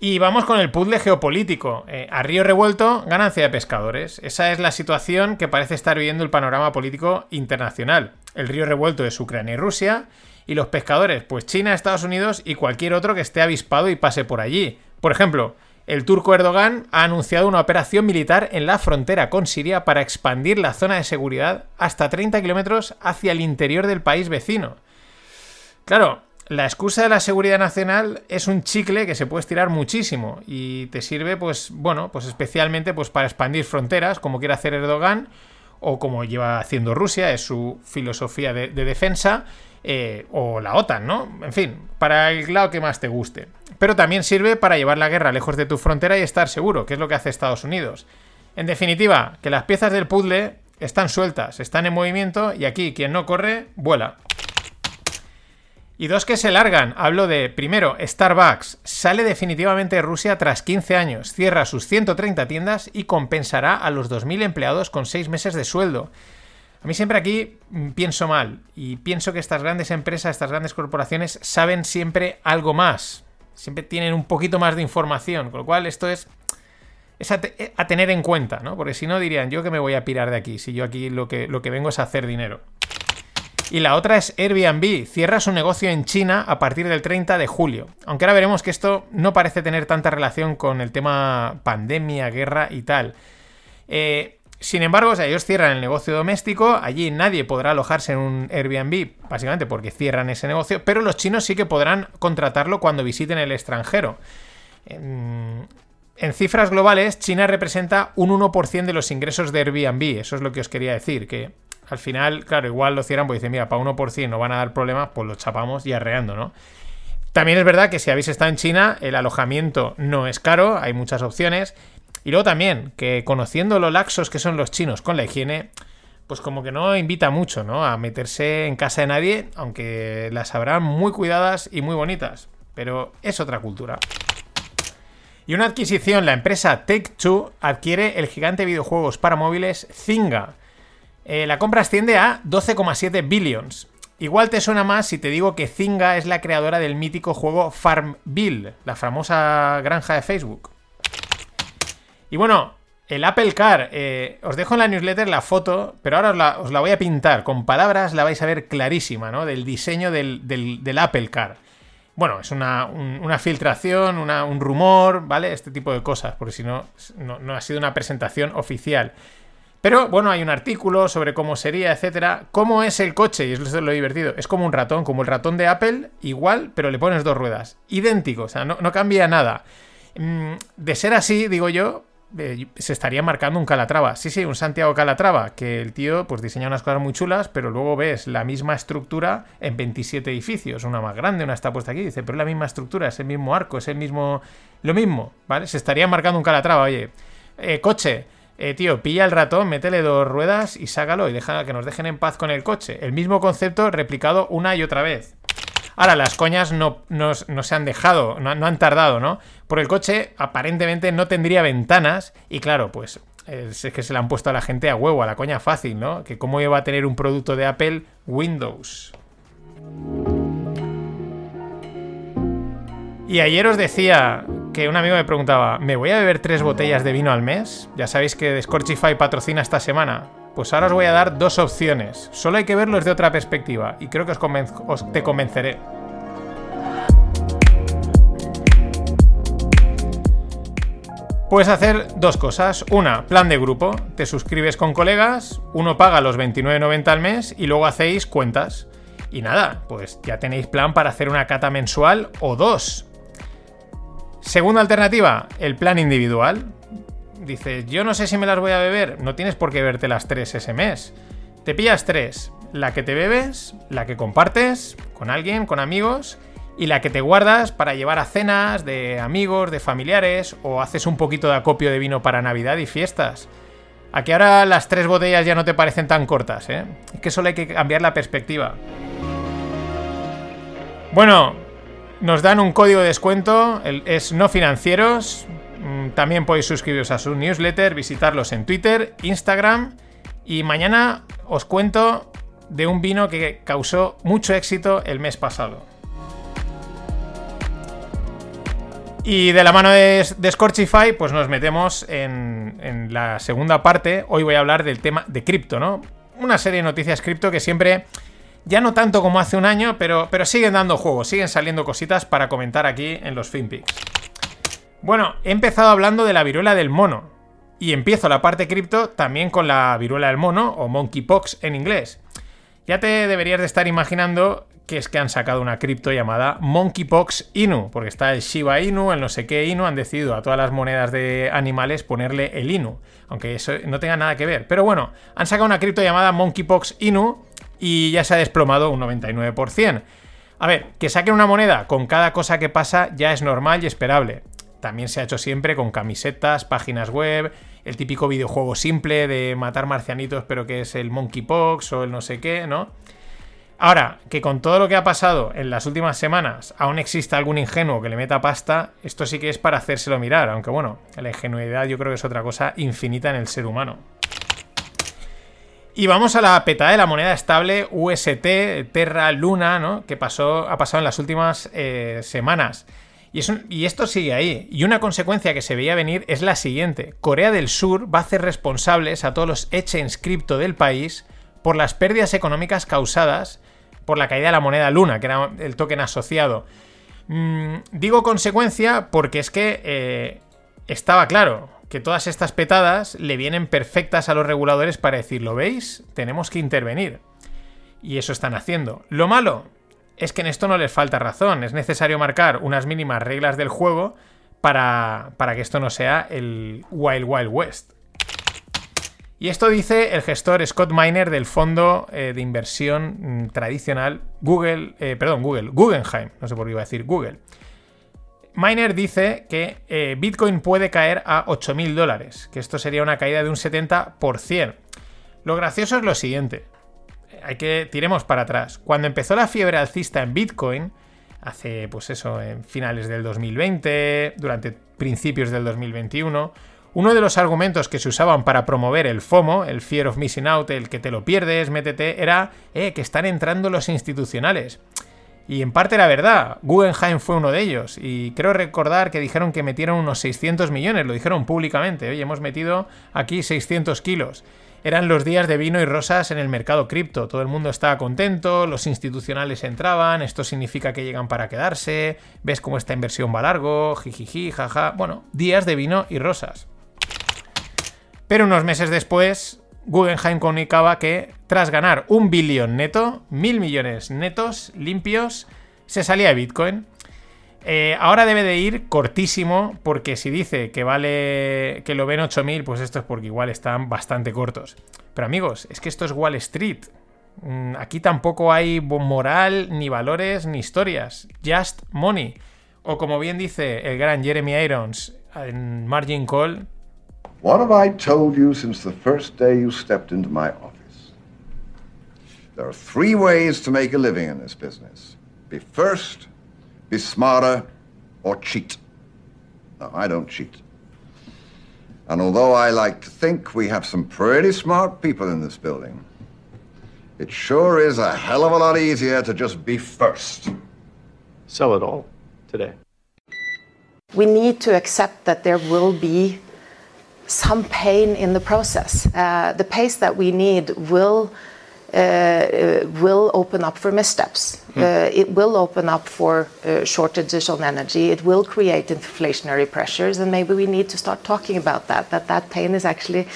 Y vamos con el puzzle geopolítico. Eh, a río revuelto, ganancia de pescadores. Esa es la situación que parece estar viviendo el panorama político internacional. El río revuelto es Ucrania y Rusia. Y los pescadores, pues China, Estados Unidos y cualquier otro que esté avispado y pase por allí. Por ejemplo, el turco Erdogan ha anunciado una operación militar en la frontera con Siria para expandir la zona de seguridad hasta 30 kilómetros hacia el interior del país vecino. Claro, la excusa de la seguridad nacional es un chicle que se puede estirar muchísimo y te sirve, pues, bueno, pues especialmente pues, para expandir fronteras, como quiere hacer Erdogan, o como lleva haciendo Rusia, es su filosofía de, defensa, eh, o la OTAN, ¿no? En fin, para el lado que más te guste. Pero también sirve para llevar la guerra lejos de tu frontera y estar seguro, que es lo que hace Estados Unidos. En definitiva, que las piezas del puzzle están sueltas, están en movimiento y aquí quien no corre, vuela. Y dos que se largan. Hablo de, primero, Starbucks. Sale definitivamente de Rusia tras 15 años. Cierra sus 130 tiendas y compensará a los 2.000 empleados con 6 meses de sueldo. A mí siempre aquí mm, pienso mal. Y pienso que estas grandes empresas, estas grandes corporaciones, saben siempre algo más. Siempre tienen un poquito más de información. Con lo cual esto es... Es a, tener en cuenta, ¿no? Porque si no dirían, yo que me voy a pirar de aquí, si yo aquí lo que, lo que vengo es a hacer dinero. Y la otra es Airbnb. Cierra su negocio en China a partir del 30 de julio. Aunque ahora veremos que esto no parece tener tanta relación con el tema pandemia, guerra y tal. Eh, sin embargo, ellos cierran el negocio doméstico, allí nadie podrá alojarse en un Airbnb, básicamente porque cierran ese negocio, pero los chinos sí que podrán contratarlo cuando visiten el extranjero. En, en cifras globales, China representa un 1% de los ingresos de Airbnb, eso es lo que os quería decir, que al final, claro, igual lo cierran porque dicen, mira, para 1% no van a dar problemas, pues lo chapamos y arreando, ¿no? También es verdad que si habéis estado en China, el alojamiento no es caro, hay muchas opciones. Y luego también, que conociendo lo laxos que son los chinos con la higiene, pues como que no invita mucho, ¿no? A meterse en casa de nadie, aunque las habrán muy cuidadas y muy bonitas. Pero es otra cultura. Y una adquisición, la empresa Take-Two adquiere el gigante de videojuegos para móviles Zynga. Eh, la compra asciende a 12,7 billions. Igual te suena más si te digo que Zynga es la creadora del mítico juego Farmville, la famosa granja de Facebook. Y bueno, el Apple Car, eh, os dejo en la newsletter la foto, pero ahora os la, voy a pintar. Con palabras la vais a ver clarísima, ¿no? Del diseño del, Apple Car. Bueno, es una, filtración, un rumor, ¿vale? Este tipo de cosas, porque si no, no ha sido una presentación oficial. Pero bueno, hay un artículo sobre cómo sería, etcétera. ¿Cómo es el coche? Y eso es lo divertido. Es como un ratón, como el ratón de Apple, igual, pero le pones dos ruedas. Idéntico, o sea, no, cambia nada. Mm, de ser así, digo yo, se estaría marcando un Calatrava. Sí, sí, un Santiago Calatrava, que el tío pues diseña unas cosas muy chulas, pero luego ves la misma estructura en 27 edificios, una más grande, una está puesta aquí, dice, pero es la misma estructura, es el mismo arco, es el mismo... Lo mismo, ¿vale? Se estaría marcando un Calatrava, oye, eh, coche, eh, tío, pilla el ratón, métele dos ruedas y sácalo y deja que nos dejen en paz con el coche. El mismo concepto replicado una y otra vez. Ahora, las coñas no, no- se han dejado, no, no han tardado, ¿no? Por el coche aparentemente no tendría ventanas y claro, pues es que se le han puesto a la gente a huevo, a la coña fácil, ¿no? Que cómo iba a tener un producto de Apple Windows. Y ayer os decía que un amigo me preguntaba, ¿me voy a beber tres botellas de vino al mes? Ya sabéis que Scorchify patrocina esta semana. Pues ahora os voy a dar dos opciones. Solo hay que verlo desde otra perspectiva y creo que os, os- te convenceré. Puedes hacer dos cosas. Una, plan de grupo. Te suscribes con colegas, uno paga los 29.90 al mes y luego hacéis cuentas. Y nada, pues ya tenéis plan para hacer una cata mensual o dos. Segunda alternativa, el plan individual. Dices, yo no sé si me las voy a beber. No tienes por qué beberte las tres ese mes. Te pillas tres. La que te bebes, la que compartes con alguien, con amigos, y la que te guardas para llevar a cenas de amigos, de familiares, o haces un poquito de acopio de vino para Navidad y fiestas. A que ahora las tres botellas ya no te parecen tan cortas, ¿eh? Es que solo hay que cambiar la perspectiva. Bueno, nos dan un código de descuento, es no financieros. Mm, También podéis suscribiros a su newsletter, visitarlos en Twitter, Instagram. Y mañana os cuento de un vino que causó mucho éxito el mes pasado. Y de la mano de, Scorchify, pues nos metemos en, en la segunda parte. Hoy voy a hablar del tema de cripto, ¿no? Una serie de noticias cripto que siempre, ya no tanto como hace un año, pero, pero siguen dando juego, siguen saliendo cositas para comentar aquí en los FinPix. Bueno, he empezado hablando de la viruela del mono. Y empiezo la parte cripto también con la viruela del mono, o monkeypox en inglés. Ya te deberías de estar imaginando que es que han sacado una cripto llamada Monkeypox Inu, porque está el Shiba Inu, el no sé qué Inu, han decidido a todas las monedas de animales ponerle el Inu, aunque eso no tenga nada que ver. Pero bueno, han sacado una cripto llamada Monkeypox Inu y ya se ha desplomado un 99%. A ver, que saquen una moneda con cada cosa que pasa ya es normal y esperable. También se ha hecho siempre con camisetas, páginas web, el típico videojuego simple de matar marcianitos, pero que es el Monkeypox o el no sé qué, ¿no? Ahora, que con todo lo que ha pasado en las últimas semanas aún exista algún ingenuo que le meta pasta, esto sí que es para hacérselo mirar, aunque bueno, la ingenuidad yo creo que es otra cosa infinita en el ser humano. Y vamos a la peta de la moneda estable UST, Terra Luna, ¿no? Que pasó, ha pasado en las últimas eh, semanas. Y, esto sigue ahí. Y una consecuencia que se veía venir es la siguiente. Corea del Sur va a hacer responsables a todos los exchange cripto del país por las pérdidas económicas causadas por la caída de la moneda Luna, que era el token asociado. Mm, digo consecuencia porque es que eh, estaba claro que todas estas petadas le vienen perfectas a los reguladores para decir, ¿lo veis? Tenemos que intervenir. Y eso están haciendo. Lo malo es que en esto no les falta razón. Es necesario marcar unas mínimas reglas del juego para, para que esto no sea el Wild Wild West. Y esto dice el gestor Scott Miner del fondo eh, de inversión mm, tradicional Google, eh, perdón, Google, Guggenheim, no sé por qué iba a decir Google. Miner dice que eh, Bitcoin puede caer a 8.000 dólares, que esto sería una caída de un 70%. Lo gracioso es lo siguiente, hay que tiremos para atrás. Cuando empezó la fiebre alcista en Bitcoin, hace pues eso, en finales del 2020, durante principios del 2021, uno de los argumentos que se usaban para promover el FOMO, el Fear of Missing Out, el que te lo pierdes, métete, era eh, que están entrando los institucionales. Y en parte era verdad, Guggenheim fue uno de ellos. Y creo recordar que dijeron que metieron unos 600 millones, lo dijeron públicamente. Oye, hemos metido aquí 600 kilos. Eran los días de vino y rosas en el mercado cripto. Todo el mundo estaba contento, los institucionales entraban, esto significa que llegan para quedarse, ves cómo esta inversión va largo, jijiji, jaja. Bueno, días de vino y rosas. Pero unos meses después, Guggenheim comunicaba que tras ganar un billón neto, mil millones netos, limpios, se salía de Bitcoin. Eh, ahora debe de ir cortísimo, porque si dice que vale que lo ven 8000, pues esto es porque igual están bastante cortos. Pero amigos, es que esto es Wall Street. Mm, Aquí tampoco hay moral, ni valores, ni historias. Just money. O como bien dice el gran Jeremy Irons en Margin Call, What have I told you since the first day you stepped into my office? There are three ways to make a living in this business be first, be smarter, or cheat. No, I don't cheat. And although I like to think we have some pretty smart people in this building, it sure is a hell of a lot easier to just be first. Sell it all today. We need to accept that there will be some pain in the process. Uh, the pace that we need will will open up for missteps. Uh, it will open up for uh, shortages on energy. It will create inflationary pressures, and maybe we need to start talking about that. That that pain is actually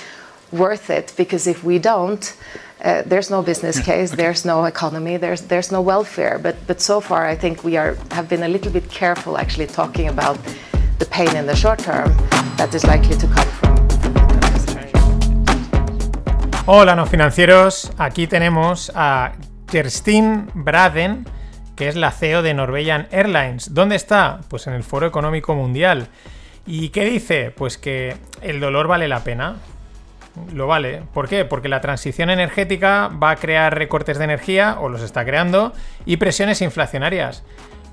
worth it because if we don't, uh, there's no business case, there's no economy, there's there's no welfare. But but so far, I think we are have been a little bit careful actually talking about the pain in the short term that is likely to come from. Hola, no financieros. Aquí tenemos a Kerstin Braden, que es la CEO de Norwegian Airlines. ¿Dónde está? Pues en el Foro Económico Mundial. ¿Y qué dice? Pues que el dolor vale la pena. Lo vale. ¿Por qué? Porque la transición energética va a crear recortes de energía, o los está creando, y presiones inflacionarias.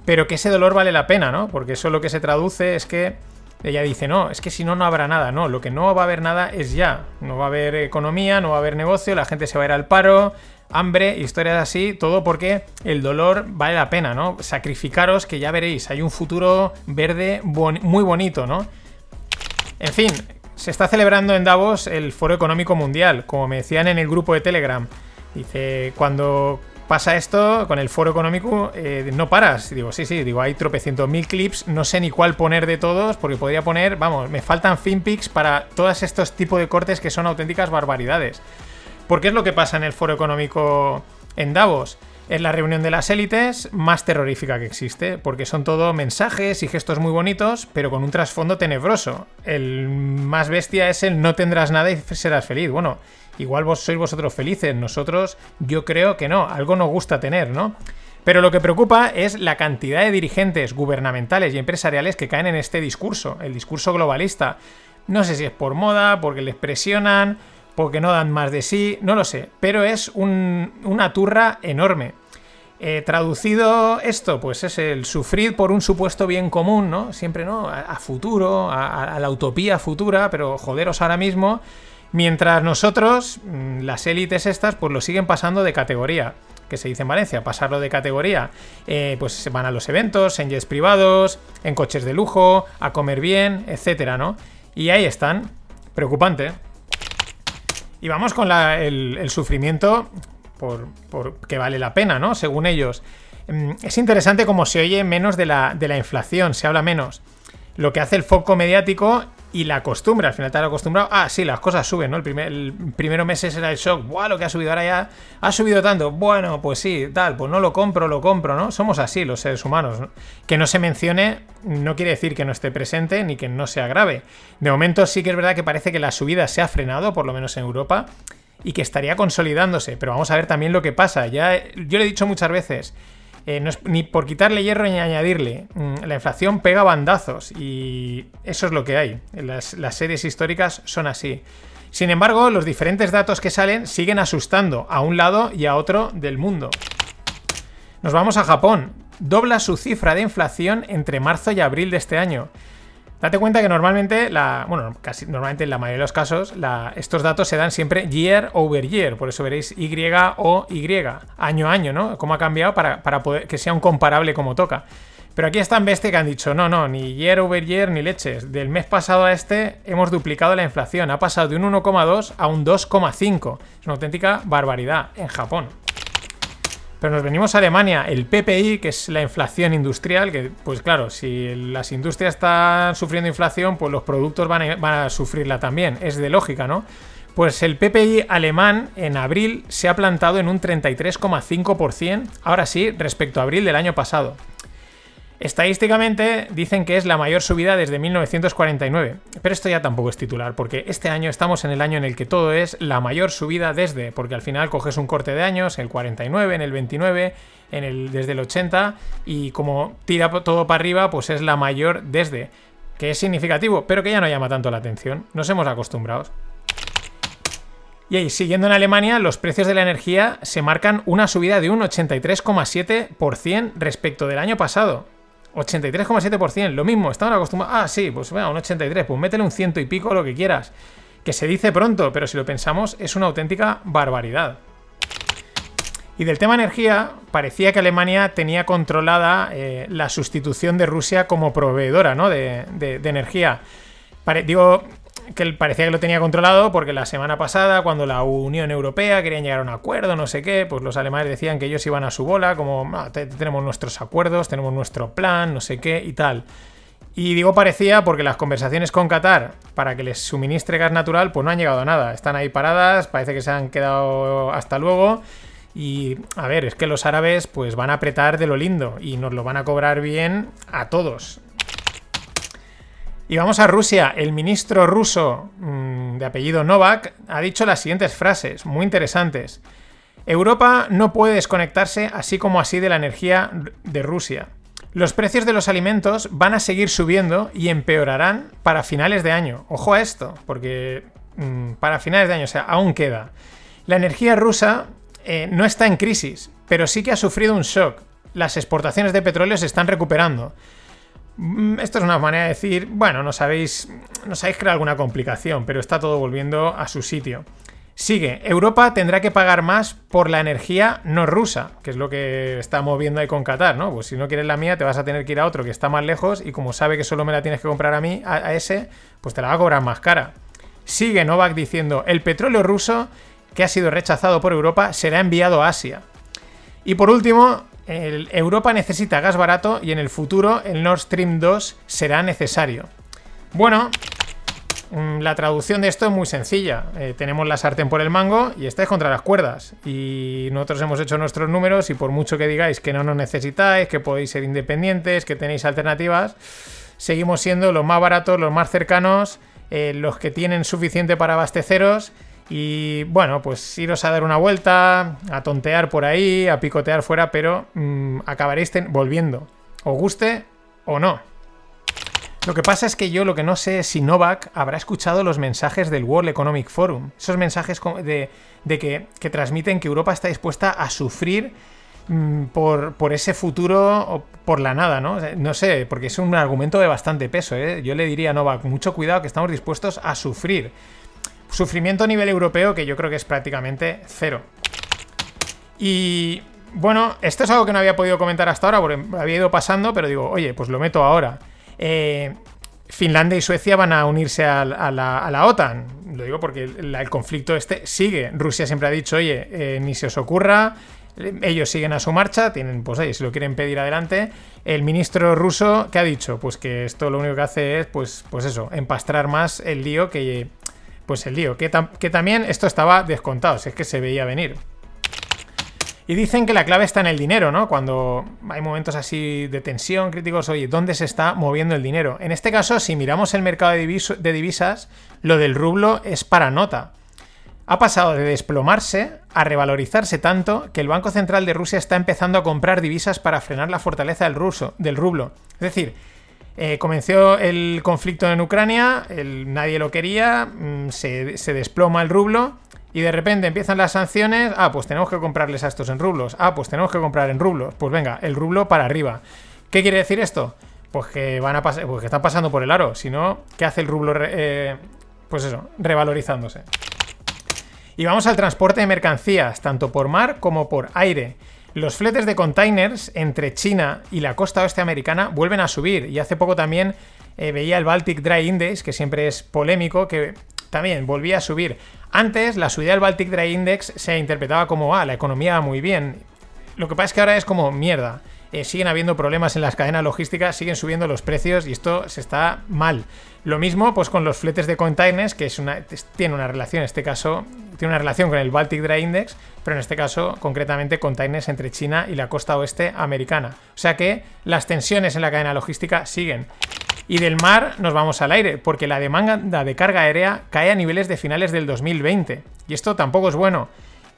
Pero que ese dolor vale la pena, ¿no? Porque eso lo que se traduce es que ella dice, no, es que si no, no habrá nada. No, lo que no va a haber nada es ya. No va a haber economía, no va a haber negocio, la gente se va a ir al paro, hambre, historias así, todo porque el dolor vale la pena, ¿no? Sacrificaros que ya veréis, hay un futuro verde muy bonito, ¿no? En fin, se está celebrando en Davos el Foro Económico Mundial, como me decían en el grupo de Telegram. Dice, cuando pasa esto con el foro económico, eh, no paras. Digo, sí, sí, digo, hay tropecientos mil clips, no sé ni cuál poner de todos, porque podría poner, vamos, me faltan finpics para todos estos tipos de cortes que son auténticas barbaridades. ¿Por qué es lo que pasa en el foro económico en Davos? Es la reunión de las élites más terrorífica que existe, porque son todo mensajes y gestos muy bonitos, pero con un trasfondo tenebroso. El más bestia es el no tendrás nada y serás feliz. Bueno, Igual vos sois vosotros felices, nosotros yo creo que no, algo nos gusta tener, ¿no? Pero lo que preocupa es la cantidad de dirigentes gubernamentales y empresariales que caen en este discurso, el discurso globalista. No sé si es por moda, porque les presionan, porque no dan más de sí, no lo sé, pero es una turra enorme. Eh, traducido esto, pues es el sufrir por un supuesto bien común, ¿no? Siempre, ¿no? A, futuro, a, la utopía futura, pero joderos ahora mismo Mientras nosotros, mm, las élites estas, pues lo siguen pasando de categoría, que se dice en Valencia, pasarlo de categoría, eh, pues se van a los eventos, en jets privados, en coches de lujo, a comer bien, etcétera, ¿no? Y ahí están, preocupante. Y vamos con el, sufrimiento por, que vale la pena, ¿no? Según ellos. Mm, es interesante como se oye menos de la, de la inflación, se habla menos. Lo que hace el foco mediático y la costumbre, al final te has acostumbrado, ah, sí, las cosas suben, ¿no? El, primer, el primero meses era el shock, ¡buah! Lo que ha subido ahora ya ha subido tanto, bueno, pues sí, tal, pues no lo compro, lo compro, ¿no? Somos así los seres humanos. Que no se mencione no quiere decir que no esté presente ni que no sea grave. De momento sí que es verdad que parece que la subida se ha frenado, por lo menos en Europa, y que estaría consolidándose, pero vamos a ver también lo que pasa. Ya, yo le he dicho muchas veces, eh, no es ni por quitarle hierro ni añadirle. Mm, la inflación pega bandazos y eso es lo que hay. Las, las series históricas son así. Sin embargo, los diferentes datos que salen siguen asustando a un lado y a otro del mundo. Nos vamos a Japón. Dobla su cifra de inflación entre marzo y abril de este año. Date cuenta que normalmente, la, bueno, casi normalmente en la mayoría de los casos, estos datos se dan siempre year over year, por eso veréis Y o Y, año a año, ¿no? Cómo ha cambiado para, poder que sea un comparable como toca. Pero aquí están bestia que han dicho, no, no, ni year over year ni leches. Del mes pasado a este hemos duplicado la inflación. Ha pasado de un 1,2 a un 2,5. Es una auténtica barbaridad en Japón. Pero nos venimos a Alemania, el PPI, que es la inflación industrial, que pues claro, si las industrias están sufriendo inflación, pues los productos van a, van a sufrirla también, es de lógica, ¿no? Pues el PPI alemán en abril se ha plantado en un 33,5%, ahora sí, respecto a abril del año pasado. Estadísticamente dicen que es la mayor subida desde 1949, pero esto ya tampoco es titular, porque este año estamos en el año en el que todo es la mayor subida desde, porque al final coges un corte de años, el 49, en el 29, en el, desde el 80, y como tira todo para arriba, pues es la mayor desde. que es significativo, pero que ya no llama tanto la atención. Nos hemos acostumbrado. Y ahí, siguiendo en Alemania, los precios de la energía se marcan una subida de un 83,7% respecto del año pasado. 83,7%, lo mismo, estaban acostumbrados. Ah, sí, pues venga, un 83, pues métele un ciento y pico, lo que quieras. Que se dice pronto, pero si lo pensamos, es una auténtica barbaridad. Y del tema energía, parecía que Alemania tenía controlada eh, la sustitución de Rusia como proveedora ¿no? de, energía. digo que parecía que lo tenía controlado porque la semana pasada, cuando la Unión Europea querían llegar a un acuerdo, no sé qué, pues los alemanes decían que ellos iban a su bola, como ah, tenemos nuestros acuerdos, tenemos nuestro plan, no sé qué y tal. Y digo parecía porque las conversaciones con Qatar para que les suministre gas natural pues no han llegado a nada. Están ahí paradas, parece que se han quedado hasta luego. Y a ver, es que los árabes pues van a apretar de lo lindo y nos lo van a cobrar bien a todos. Y vamos a Rusia. El ministro ruso mm, de apellido Novak ha dicho las siguientes frases, muy interesantes. Europa no puede desconectarse así como así de la energía de Rusia. Los precios de los alimentos van a seguir subiendo y empeorarán para finales de año. Ojo a esto, porque mm, para finales de año, o sea, aún queda. La energía rusa eh, no está en crisis, pero sí que ha sufrido un shock. Las exportaciones de petróleo se están recuperando. Mm, esto es una manera de decir, bueno, no sabéis, no sabéis crear alguna complicación, pero está todo volviendo a su sitio. Sigue, Europa tendrá que pagar más por la energía no rusa, que es lo que está moviendo ahí con Qatar, ¿no? Pues si no quieres la mía, te vas a tener que ir a otro que está más lejos y como sabe que solo me la tienes que comprar a mí, a ese, pues te la va a cobrar más cara. Sigue Novak diciendo, el petróleo ruso que ha sido rechazado por Europa, será enviado a Asia. Y por último, Europa necesita gas barato y en el futuro el Nord Stream 2 será necesario. Bueno, mm, la traducción de esto es muy sencilla. Eh, tenemos la sartén por el mango y estáis contra las cuerdas. Y nosotros hemos hecho nuestros números y por mucho que digáis que no nos necesitáis, que podéis ser independientes, que tenéis alternativas, seguimos siendo los más baratos, los más cercanos, eh, los que tienen suficiente para abasteceros y bueno, pues iros a dar una vuelta, a tontear por ahí, a picotear fuera, pero mm, acabaréis volviendo. Os guste o no. Lo que pasa es que yo lo que no sé es si Novak habrá escuchado los mensajes del World Economic Forum. Esos mensajes de, que, transmiten que Europa está dispuesta a sufrir mm, por, por, ese futuro o por la nada, ¿no? No sé, porque es un argumento de bastante peso, ¿eh? Yo le diría a Novak, mucho cuidado que estamos dispuestos a sufrir. Sufrimiento a nivel europeo que yo creo que es prácticamente cero. Y bueno, esto es algo que no había podido comentar hasta ahora porque había ido pasando, pero digo, oye, pues lo meto ahora. Eh, Finlandia y Suecia van a unirse a, la, OTAN. Lo digo porque el, conflicto este sigue. Rusia siempre ha dicho, oye, eh, ni se os ocurra, ellos siguen a su marcha, tienen, pues oye, si lo quieren pedir adelante. El ministro ruso, ¿qué ha dicho? Pues que esto lo único que hace es, pues, pues eso, empastrar más el lío que, pues el lío, que, también esto estaba descontado, si es que se veía venir. Y dicen que la clave está en el dinero, ¿no? Cuando hay momentos así de tensión, críticos, oye, ¿dónde se está moviendo el dinero? En este caso, si miramos el mercado de, de divisas, lo del rublo es para nota. Ha pasado de desplomarse a revalorizarse tanto que el Banco Central de Rusia está empezando a comprar divisas para frenar la fortaleza del, ruso, del rublo. Es decir, eh, comenzó el conflicto en Ucrania, nadie lo quería, mm, se, desploma el rublo y de repente empiezan las sanciones. Ah, pues tenemos que comprarles a estos en rublos. Ah, pues tenemos que comprar en rublos. Pues venga, el rublo para arriba. ¿Qué quiere decir esto? Pues que van a pasar, pues que están pasando por el aro. Si no, ¿qué hace el rublo? Eh, pues eso, revalorizándose. Y vamos al transporte de mercancías, tanto por mar como por aire. Los fletes de containers entre China y la costa oeste americana vuelven a subir y hace poco también eh, veía el Baltic Dry Index, que siempre es polémico, que también volvía a subir. Antes la subida del Baltic Dry Index se interpretaba como, ah, la economía va muy bien. Lo que pasa es que ahora es como mierda. Eh, siguen habiendo problemas en las cadenas logísticas, siguen subiendo los precios y esto se está mal. Lo mismo pues con los fletes de containers, que es una, tiene una relación, en este caso, tiene una relación con el Baltic Dry Index, pero en este caso concretamente containers entre China y la costa oeste americana. O sea que las tensiones en la cadena logística siguen. Y del mar nos vamos al aire, porque la demanda de carga aérea cae a niveles de finales del 2020. Y esto tampoco es bueno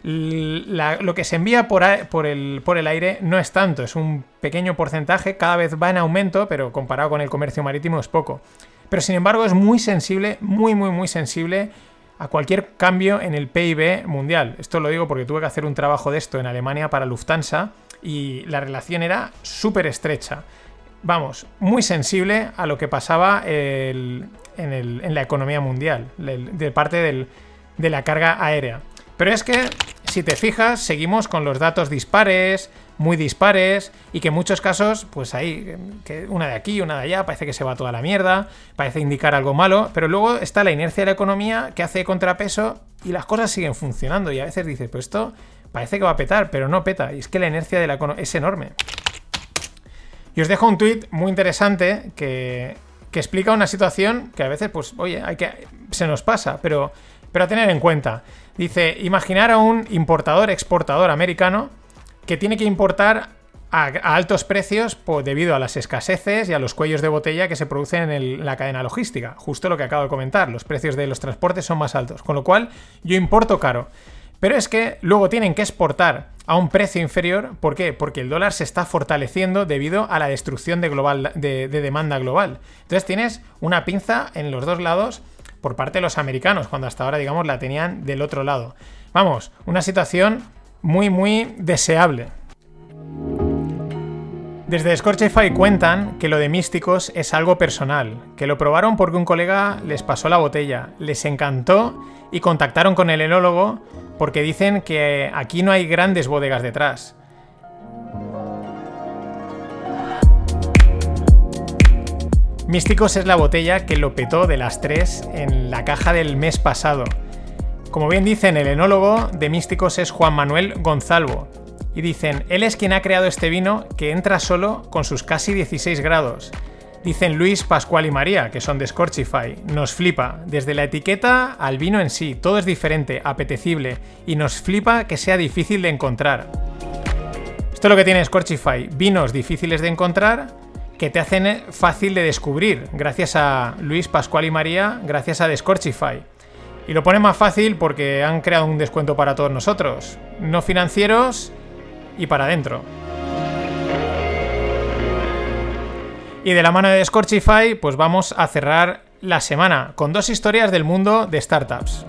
lo que se envía por, el, por el aire no es tanto, es un pequeño porcentaje, cada vez va en aumento, pero comparado con el comercio marítimo es poco. Pero sin embargo es muy sensible, muy, muy, muy sensible a cualquier cambio en el PIB mundial. Esto lo digo porque tuve que hacer un trabajo de esto en Alemania para Lufthansa y la relación era súper estrecha. Vamos, muy sensible a lo que pasaba en, la economía mundial, de parte de la carga aérea. Pero es que, si te fijas, seguimos con los datos dispares, muy dispares y que en muchos casos, pues ahí, que una de aquí, una de allá, parece que se va toda la mierda, parece indicar algo malo, pero luego está la inercia de la economía que hace contrapeso y las cosas siguen funcionando y a veces dices, pues esto parece que va a petar, pero no peta, y es que la inercia de la economía es enorme. Y os dejo un tuit muy interesante que, que explica una situación que a veces, pues, oye, hay que, se nos pasa, pero, pero a tener en cuenta. Dice, imaginar a un importador-exportador americano que tiene que importar a, altos precios debido a las escaseces y a los cuellos de botella que se producen en, la cadena logística. Justo lo que acabo de comentar, los precios de los transportes son más altos, con lo cual yo importo caro. Pero es que luego tienen que exportar a un precio inferior. ¿Por qué? Porque el dólar se está fortaleciendo debido a la destrucción de, de demanda global. Entonces tienes una pinza en los dos lados por parte de los americanos, cuando hasta ahora, digamos, la tenían del otro lado. Vamos, una situación muy, muy deseable. Desde Scorchify cuentan que lo de místicos es algo personal, que lo probaron porque un colega les pasó la botella, les encantó y contactaron con el enólogo porque dicen que aquí no hay grandes bodegas detrás. Místicos es la botella que lo petó de las tres en la caja del mes pasado. Como bien dicen, el enólogo de Místicos es Juan Manuel Gonzalvo. Y dicen, él es quien ha creado este vino que entra solo con sus casi 16 grados. Dicen Luis, Pascual y María, que son de Scorchify. Nos flipa. Desde la etiqueta al vino en sí, todo es diferente, apetecible, y nos flipa que sea difícil de encontrar. Esto es lo que tiene Scorchify. Vinos difíciles de encontrar que te hacen fácil de descubrir, gracias a Luis, Pascual y María, gracias a Scorchify. Y lo pone más fácil porque han creado un descuento para todos nosotros. No financieros y para adentro. Y de la mano de Scorchify, pues vamos a cerrar la semana con dos historias del mundo de startups.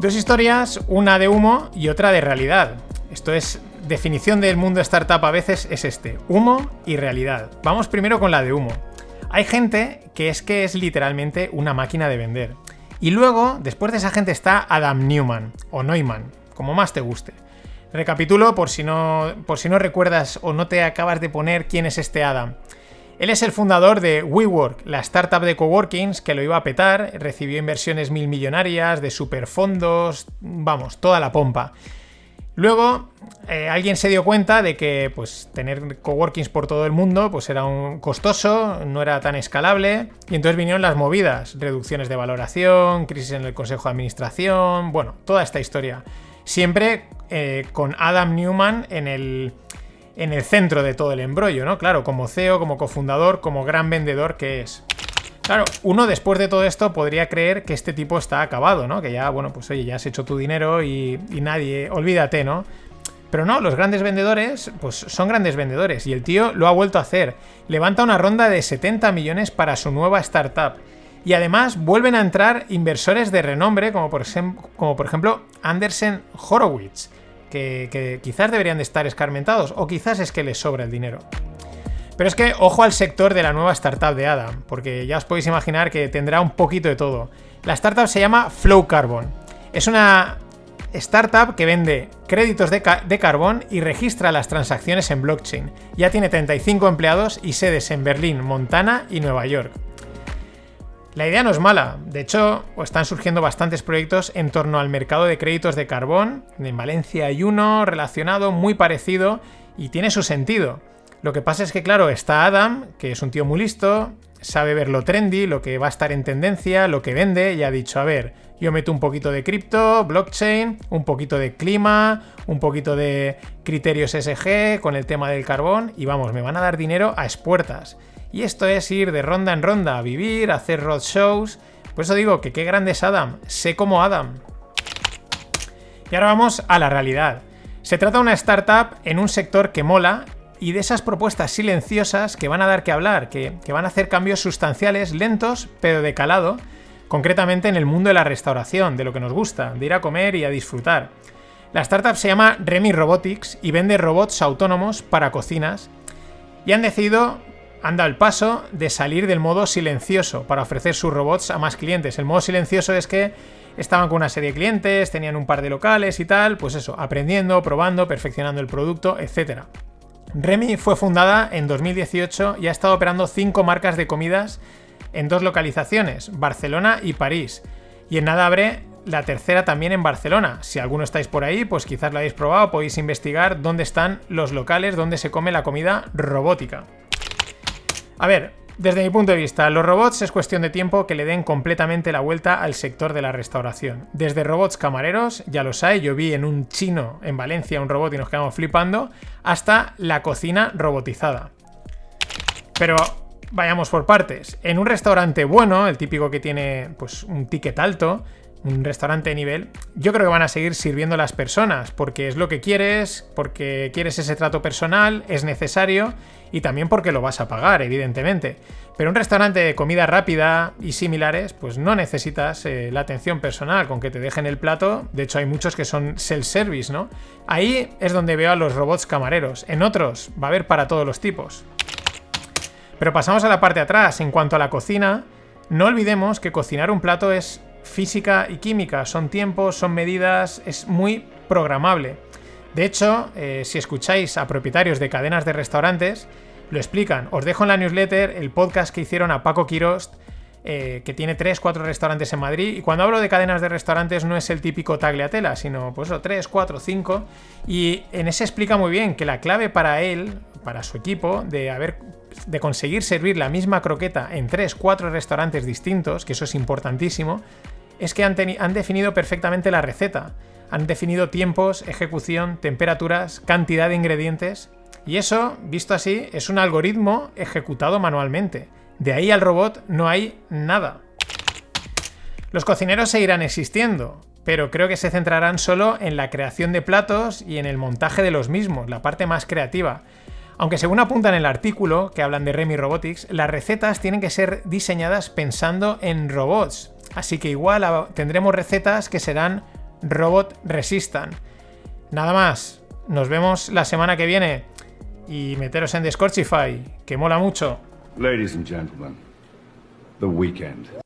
Dos historias, una de humo y otra de realidad. Esto es definición del mundo startup a veces es este, humo y realidad. Vamos primero con la de humo. Hay gente que es que es literalmente una máquina de vender. Y luego, después de esa gente está Adam Newman, o Neumann, como más te guste. Recapitulo por si no, por si no recuerdas o no te acabas de poner quién es este Adam. Él es el fundador de WeWork, la startup de coworkings que lo iba a petar, recibió inversiones mil millonarias, de superfondos, vamos, toda la pompa. Luego, eh, alguien se dio cuenta de que pues, tener coworkings por todo el mundo pues, era un costoso, no era tan escalable, y entonces vinieron las movidas, reducciones de valoración, crisis en el consejo de administración, bueno, toda esta historia. Siempre eh, con Adam Newman en el, en el centro de todo el embrollo, ¿no? Claro, como CEO, como cofundador, como gran vendedor que es. Claro, uno después de todo esto podría creer que este tipo está acabado, ¿no? Que ya, bueno, pues oye, ya has hecho tu dinero y, nadie, olvídate, ¿no? Pero no, los grandes vendedores, pues son grandes vendedores y el tío lo ha vuelto a hacer. Levanta una ronda de 70 millones para su nueva startup. Y además vuelven a entrar inversores de renombre, como por, ejemplo Andersen Horowitz, que, que quizás deberían de estar escarmentados, o quizás es que les sobra el dinero. Pero es que ojo al sector de la nueva startup de Adam, porque ya os podéis imaginar que tendrá un poquito de todo. La startup se llama Flow Carbon. Es una startup que vende créditos de, carbón y registra las transacciones en blockchain. Ya tiene 35 empleados y sedes en Berlín, Montana y Nueva York. La idea no es mala, de hecho están surgiendo bastantes proyectos en torno al mercado de créditos de carbón. En Valencia hay uno relacionado muy parecido y tiene su sentido. Lo que pasa es que, claro, está Adam, que es un tío muy listo, sabe ver lo trendy, lo que va a estar en tendencia, lo que vende, y ha dicho, a ver, yo meto un poquito de cripto, blockchain, un poquito de clima, un poquito de criterios SG con el tema del carbón, y vamos, me van a dar dinero a expuertas. Y esto es ir de ronda en ronda, a vivir, a hacer roadshows. Por eso digo que qué grande es Adam, sé como Adam. Y ahora vamos a la realidad. Se trata de una startup en un sector que mola y de esas propuestas silenciosas que van a dar que hablar, que, van a hacer cambios sustanciales, lentos, pero de calado, concretamente en el mundo de la restauración, de lo que nos gusta, de ir a comer y a disfrutar. La startup se llama Remy Robotics y vende robots autónomos para cocinas y han decidido, han dado el paso de salir del modo silencioso para ofrecer sus robots a más clientes. El modo silencioso es que estaban con una serie de clientes, tenían un par de locales y tal, pues eso, aprendiendo, probando, perfeccionando el producto, etc. Remy fue fundada en 2018 y ha estado operando cinco marcas de comidas en dos localizaciones, Barcelona y París. Y en nada abre la tercera también en Barcelona. Si alguno estáis por ahí, pues quizás la habéis probado, podéis investigar dónde están los locales donde se come la comida robótica. A ver, desde mi punto de vista, los robots es cuestión de tiempo que le den completamente la vuelta al sector de la restauración. Desde robots camareros, ya los hay, yo vi en un chino en Valencia un robot y nos quedamos flipando, hasta la cocina robotizada. Pero vayamos por partes. En un restaurante bueno, el típico que tiene pues un ticket alto, un restaurante de nivel, yo creo que van a seguir sirviendo a las personas, porque es lo que quieres, porque quieres ese trato personal, es necesario y también porque lo vas a pagar, evidentemente. Pero un restaurante de comida rápida y similares, pues no necesitas eh, la atención personal, con que te dejen el plato. De hecho, hay muchos que son self-service, ¿no? Ahí es donde veo a los robots camareros. En otros va a haber para todos los tipos. Pero pasamos a la parte de atrás. En cuanto a la cocina, no olvidemos que cocinar un plato es física y química. Son tiempos, son medidas, es muy programable. De hecho, eh, si escucháis a propietarios de cadenas de restaurantes, lo explican. Os dejo en la newsletter el podcast que hicieron a Paco Quirost, eh, que tiene 3-4 restaurantes en Madrid. Y cuando hablo de cadenas de restaurantes no es el típico tagliatela, sino pues 3, 4, 5. Y en ese explica muy bien que la clave para él, para su equipo, de haber de conseguir servir la misma croqueta en 3, 4 restaurantes distintos, que eso es importantísimo, es que han, definido perfectamente la receta. Han definido tiempos, ejecución, temperaturas, cantidad de ingredientes. Y eso, visto así, es un algoritmo ejecutado manualmente. De ahí al robot no hay nada. Los cocineros seguirán existiendo, pero creo que se centrarán solo en la creación de platos y en el montaje de los mismos, la parte más creativa. Aunque según apunta en el artículo que hablan de Remy Robotics, las recetas tienen que ser diseñadas pensando en robots. Así que igual tendremos recetas que serán robot resistant. Nada más, nos vemos la semana que viene y meteros en Discordify, que mola mucho. Ladies and gentlemen, the weekend.